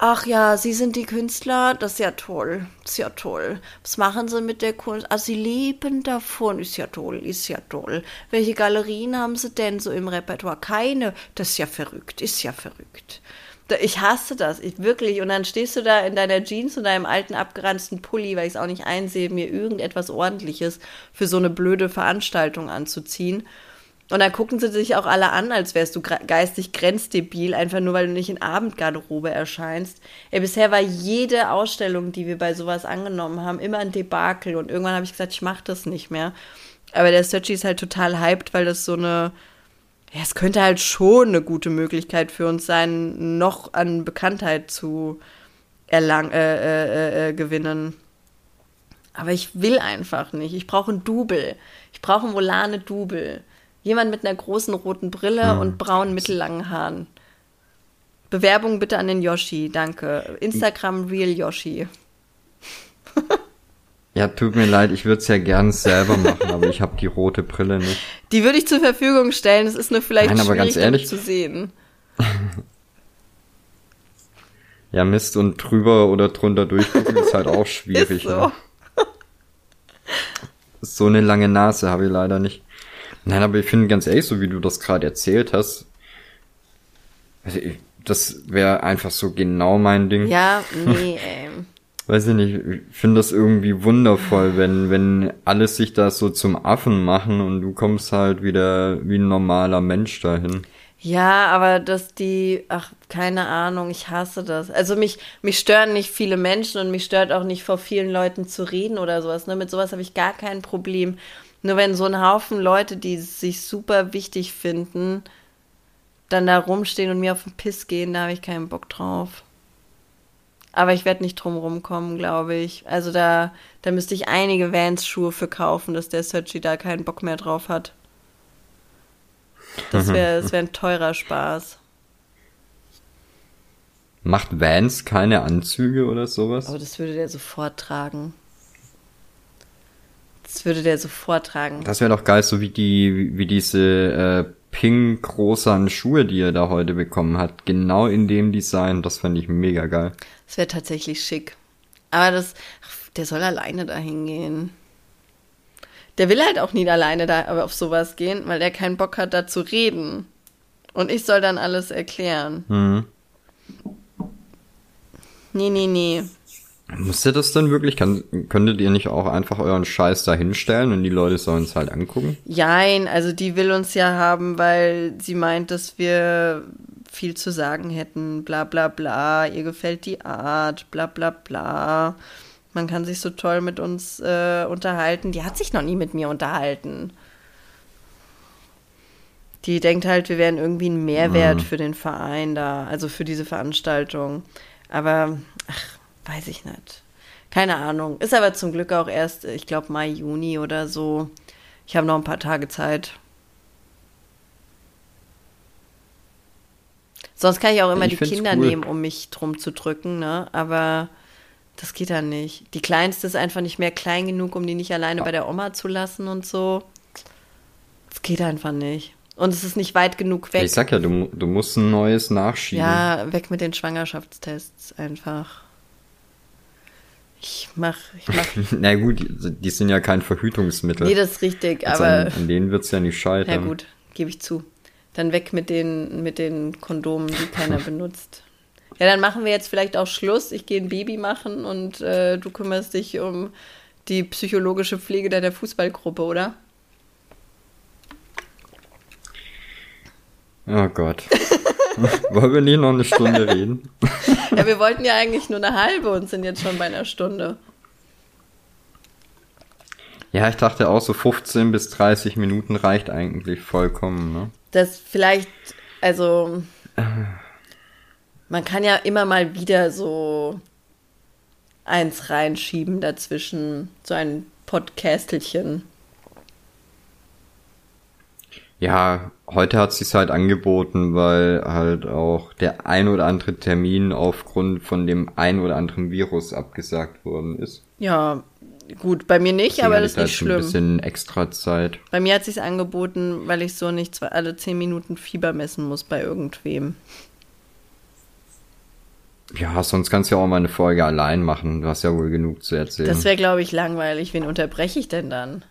Ach ja, Sie sind die Künstler, das ist ja toll, ist ja toll. Was machen Sie mit der Kunst? Ah, Sie leben davon, ist ja toll, ist ja toll. Welche Galerien haben Sie denn so im Repertoire? Keine, das ist ja verrückt, ist ja verrückt. Ich hasse das, ich wirklich. Und dann stehst du da in deiner Jeans und deinem alten abgeranzten Pulli, weil ich es auch nicht einsehe, mir irgendetwas Ordentliches für so eine blöde Veranstaltung anzuziehen. Und dann gucken sie sich auch alle an, als wärst du geistig grenzdebil, einfach nur weil du nicht in Abendgarderobe erscheinst. Ey, bisher war jede Ausstellung, die wir bei sowas angenommen haben, immer ein Debakel. Und irgendwann habe ich gesagt, ich mache das nicht mehr. Aber der Searchy ist halt total hyped, weil das so eine. Ja, es könnte halt schon eine gute Möglichkeit für uns sein, noch an Bekanntheit zu erlang äh, äh, äh, äh gewinnen. Aber ich will einfach nicht. Ich brauche ein Double. Ich brauche ein Volane Double. Jemand mit einer großen roten Brille hm. und braunen mittellangen Haaren. Bewerbung bitte an den Yoshi, danke. Instagram Real Yoshi. ja, tut mir leid, ich würde es ja gern selber machen, aber ich habe die rote Brille nicht. Die würde ich zur Verfügung stellen, es ist nur vielleicht Nein, aber schwierig ganz ehrlich, zu sehen. ja, Mist und drüber oder drunter durchgucken ist halt auch schwierig. ist so. Ne? so eine lange Nase habe ich leider nicht. Nein, aber ich finde ganz ehrlich, so wie du das gerade erzählt hast, also ich, das wäre einfach so genau mein Ding. Ja, nee, ey. Weiß ich nicht, ich finde das irgendwie wundervoll, wenn, wenn alles sich da so zum Affen machen und du kommst halt wieder wie ein normaler Mensch dahin. Ja, aber dass die, ach, keine Ahnung, ich hasse das. Also mich, mich stören nicht viele Menschen und mich stört auch nicht vor vielen Leuten zu reden oder sowas. Ne? Mit sowas habe ich gar kein Problem. Nur wenn so ein Haufen Leute, die sich super wichtig finden, dann da rumstehen und mir auf den Piss gehen, da habe ich keinen Bock drauf. Aber ich werde nicht drum rumkommen, glaube ich. Also da, da müsste ich einige Vans-Schuhe für kaufen, dass der Sergi da keinen Bock mehr drauf hat. Das wäre das wär ein teurer Spaß. Macht Vans keine Anzüge oder sowas? Aber das würde der sofort tragen. Das würde der sofort tragen. Das wäre doch geil, so wie die, wie diese äh, pink rosanen Schuhe, die er da heute bekommen hat. Genau in dem Design. Das fände ich mega geil. Das wäre tatsächlich schick. Aber das, der soll alleine dahin gehen. Der will halt auch nie alleine da auf sowas gehen, weil der keinen Bock hat, da zu reden. Und ich soll dann alles erklären. Mhm. Nee, nee, nee. Müsst ihr das denn wirklich? Kann, könntet ihr nicht auch einfach euren Scheiß da hinstellen und die Leute sollen es halt angucken? Jein, also die will uns ja haben, weil sie meint, dass wir viel zu sagen hätten, bla bla bla, ihr gefällt die Art, bla bla bla. Man kann sich so toll mit uns äh, unterhalten. Die hat sich noch nie mit mir unterhalten. Die denkt halt, wir wären irgendwie ein Mehrwert mhm. für den Verein da, also für diese Veranstaltung. Aber, ach, Weiß ich nicht. Keine Ahnung. Ist aber zum Glück auch erst, ich glaube, Mai, Juni oder so. Ich habe noch ein paar Tage Zeit. Sonst kann ich auch immer ich die Kinder cool. nehmen, um mich drum zu drücken, ne? Aber das geht dann nicht. Die Kleinste ist einfach nicht mehr klein genug, um die nicht alleine bei der Oma zu lassen und so. Das geht einfach nicht. Und es ist nicht weit genug weg. Ich sag ja, du, du musst ein neues nachschieben. Ja, weg mit den Schwangerschaftstests einfach. Ich mach, ich mach. Na gut, die sind ja kein Verhütungsmittel. Nee, das ist richtig, also aber. An, an denen wird's ja nicht scheitern. Ja gut, gebe ich zu. Dann weg mit den, mit den Kondomen, die keiner benutzt. Ja, dann machen wir jetzt vielleicht auch Schluss. Ich gehe ein Baby machen und äh, du kümmerst dich um die psychologische Pflege deiner Fußballgruppe, oder? Oh Gott. Wollen wir nicht noch eine Stunde reden? Ja, wir wollten ja eigentlich nur eine halbe und sind jetzt schon bei einer Stunde. Ja, ich dachte auch so 15 bis 30 Minuten reicht eigentlich vollkommen, ne? Das vielleicht, also man kann ja immer mal wieder so eins reinschieben dazwischen, so ein Podcastelchen. Ja, heute hat sich's halt angeboten, weil halt auch der ein oder andere Termin aufgrund von dem ein oder anderen Virus abgesagt worden ist. Ja, gut, bei mir nicht, aber das ist nicht schlimm. Ein bisschen extra Zeit. Bei mir hat sich's angeboten, weil ich so nicht alle zehn Minuten Fieber messen muss bei irgendwem. Ja, sonst kannst du ja auch mal eine Folge allein machen. Du hast ja wohl genug zu erzählen. Das wäre, glaube ich, langweilig. Wen unterbreche ich denn dann?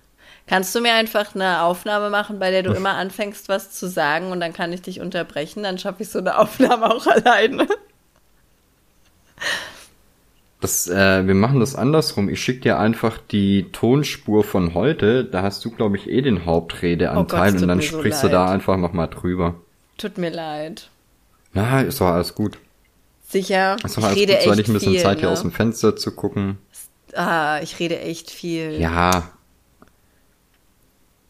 Kannst du mir einfach eine Aufnahme machen, bei der du immer anfängst, was zu sagen und dann kann ich dich unterbrechen? Dann schaffe ich so eine Aufnahme auch alleine. Das, äh, wir machen das andersrum. Ich schicke dir einfach die Tonspur von heute. Da hast du, glaube ich, eh den Hauptredeanteil oh Gott, und dann sprichst so du da einfach nochmal drüber. Tut mir leid. Na, ist doch alles gut. Sicher. Ist doch alles rede gut, so echt ein bisschen viel, Zeit, ne? hier aus dem Fenster zu gucken. Ah, ich rede echt viel. Ja,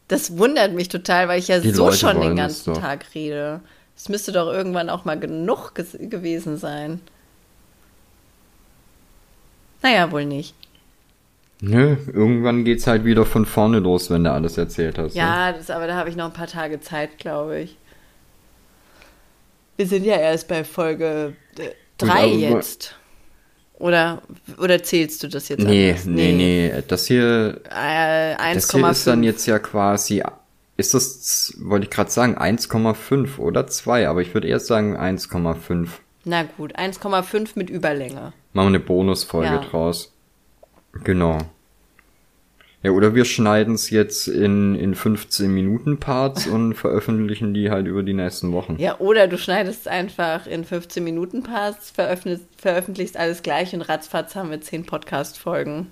das wundert mich total, weil ich ja Die so Leute schon den ganzen Tag rede. Es müsste doch irgendwann auch mal genug gewesen sein. Naja, wohl nicht. Nö, irgendwann geht's halt wieder von vorne los, wenn du alles erzählt hast. Ja, das, aber da habe ich noch ein paar Tage Zeit, glaube ich. Wir sind ja erst bei Folge 3 jetzt. Oder, oder zählst du das jetzt nee, anders? Nee, nee, nee. Das hier, äh, 1, das hier ist dann jetzt ja quasi, ist das, wollte ich gerade sagen, 1,5 oder 2, aber ich würde eher sagen 1,5. Na gut, 1,5 mit Überlänge. Machen wir eine Bonusfolge ja. draus. Genau. Ja, oder wir schneiden es jetzt in, in 15 Minuten Parts und veröffentlichen die halt über die nächsten Wochen. Ja, oder du schneidest einfach in 15 Minuten Parts, veröffentlichst, veröffentlichst alles gleich und ratzfatz haben wir 10 Podcast-Folgen.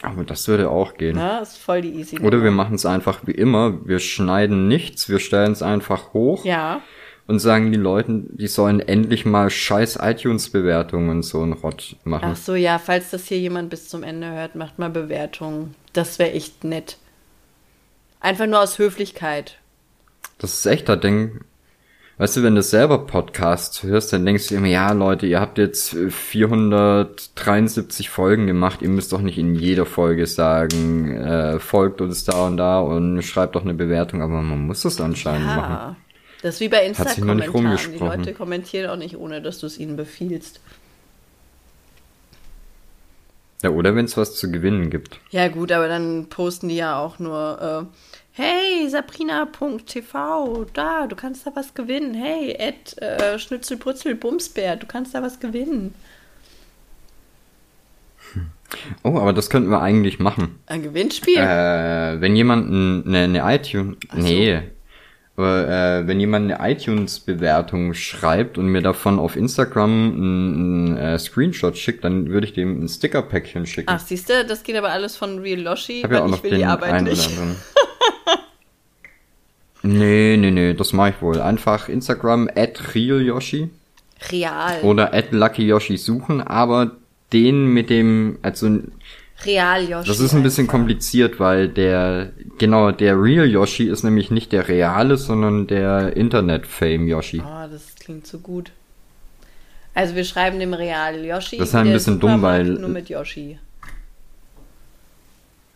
Aber das würde auch gehen. Ja, ist voll die easy. Oder wir machen es einfach wie immer. Wir schneiden nichts, wir stellen es einfach hoch. Ja und sagen die Leuten, die sollen endlich mal scheiß iTunes-Bewertungen und so ein Rott machen. Ach so, ja, falls das hier jemand bis zum Ende hört, macht mal Bewertungen. Das wäre echt nett. Einfach nur aus Höflichkeit. Das ist echt, da denk, weißt du, wenn du selber Podcasts hörst, dann denkst du immer, ja, Leute, ihr habt jetzt 473 Folgen gemacht, ihr müsst doch nicht in jeder Folge sagen, äh, folgt uns da und da und schreibt doch eine Bewertung, aber man muss das anscheinend ja. machen. Das ist wie bei Insta-Kommentaren. Die Leute kommentieren auch nicht, ohne dass du es ihnen befiehlst. Ja, oder wenn es was zu gewinnen gibt. Ja, gut, aber dann posten die ja auch nur, äh, hey, Sabrina.tv, da, du kannst da was gewinnen. Hey, Ed, äh, Schnitzelputzel, Bumsbär, du kannst da was gewinnen. Oh, aber das könnten wir eigentlich machen. Ein Gewinnspiel? Äh, wenn jemand eine, eine iTunes. So. Nee, äh, wenn jemand eine iTunes-Bewertung schreibt und mir davon auf Instagram einen äh, Screenshot schickt, dann würde ich dem ein Sticker-Päckchen schicken. Ach, siehst du, das geht aber alles von Real Loshi, weil ja ich will die Arbeit nicht. nee, nee, nee, das mache ich wohl. Einfach Instagram at realyoshi. Real. Oder at luckyyoshi suchen, aber den mit dem, also Real Yoshi. Das ist ein bisschen einfach. kompliziert, weil der, genau, der Real Yoshi ist nämlich nicht der reale, sondern der Internet-Fame Yoshi. Oh, das klingt so gut. Also wir schreiben dem Real Yoshi. Das ist halt ein bisschen dumm, weil. Nur mit Yoshi.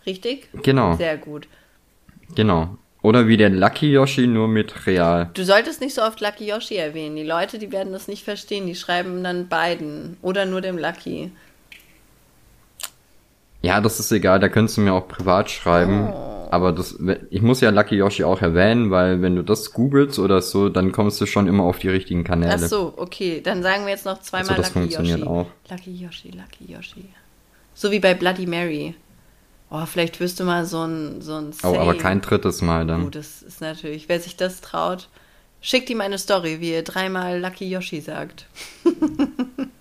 Richtig? Genau. Sehr gut. Genau. Oder wie der Lucky Yoshi, nur mit Real. Du solltest nicht so oft Lucky Yoshi erwähnen. Die Leute, die werden das nicht verstehen. Die schreiben dann beiden. Oder nur dem Lucky. Ja, das ist egal, da könntest du mir auch privat schreiben. Oh. Aber das, ich muss ja Lucky Yoshi auch erwähnen, weil wenn du das googelst oder so, dann kommst du schon immer auf die richtigen Kanäle. Ach so, okay. Dann sagen wir jetzt noch zweimal also, das Lucky funktioniert Yoshi. auch. Lucky Yoshi, Lucky Yoshi. So wie bei Bloody Mary. Oh, vielleicht wirst du mal so ein, so ein Say. Oh, aber kein drittes Mal dann. Gut, das ist natürlich, wer sich das traut, Schickt ihm eine Story, wie ihr dreimal Lucky Yoshi sagt.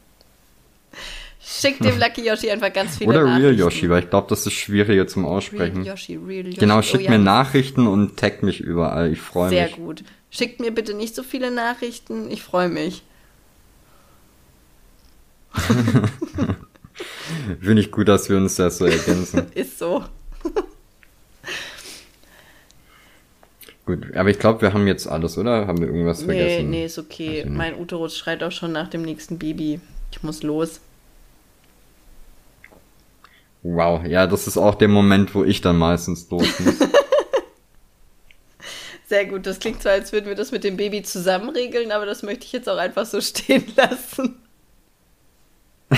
Schickt dem Lucky Yoshi einfach ganz viele Oder Nachrichten. Real Yoshi, weil ich glaube, das ist schwieriger zum Aussprechen. Real Yoshi, Real Yoshi. Genau, Oh schickt ja, mir Nachrichten und taggt mich überall. Ich freue Sehr mich. gut. Schickt mir bitte nicht so viele Nachrichten. Ich freue mich. Finde ich gut, dass wir uns das so ergänzen. Ist so. gut, aber ich glaube, wir haben jetzt alles, oder? Haben wir irgendwas Nee, vergessen? nee, ist okay. Mein Uterus schreit auch schon nach dem nächsten Baby. Ich muss los. Wow, ja, das ist auch der Moment, wo ich dann meistens los muss. Sehr gut, das klingt zwar, als würden wir das mit dem Baby zusammen regeln, aber das möchte ich jetzt auch einfach so stehen lassen.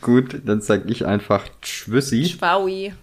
gut, dann sag ich einfach Tschüssi. Schwaui.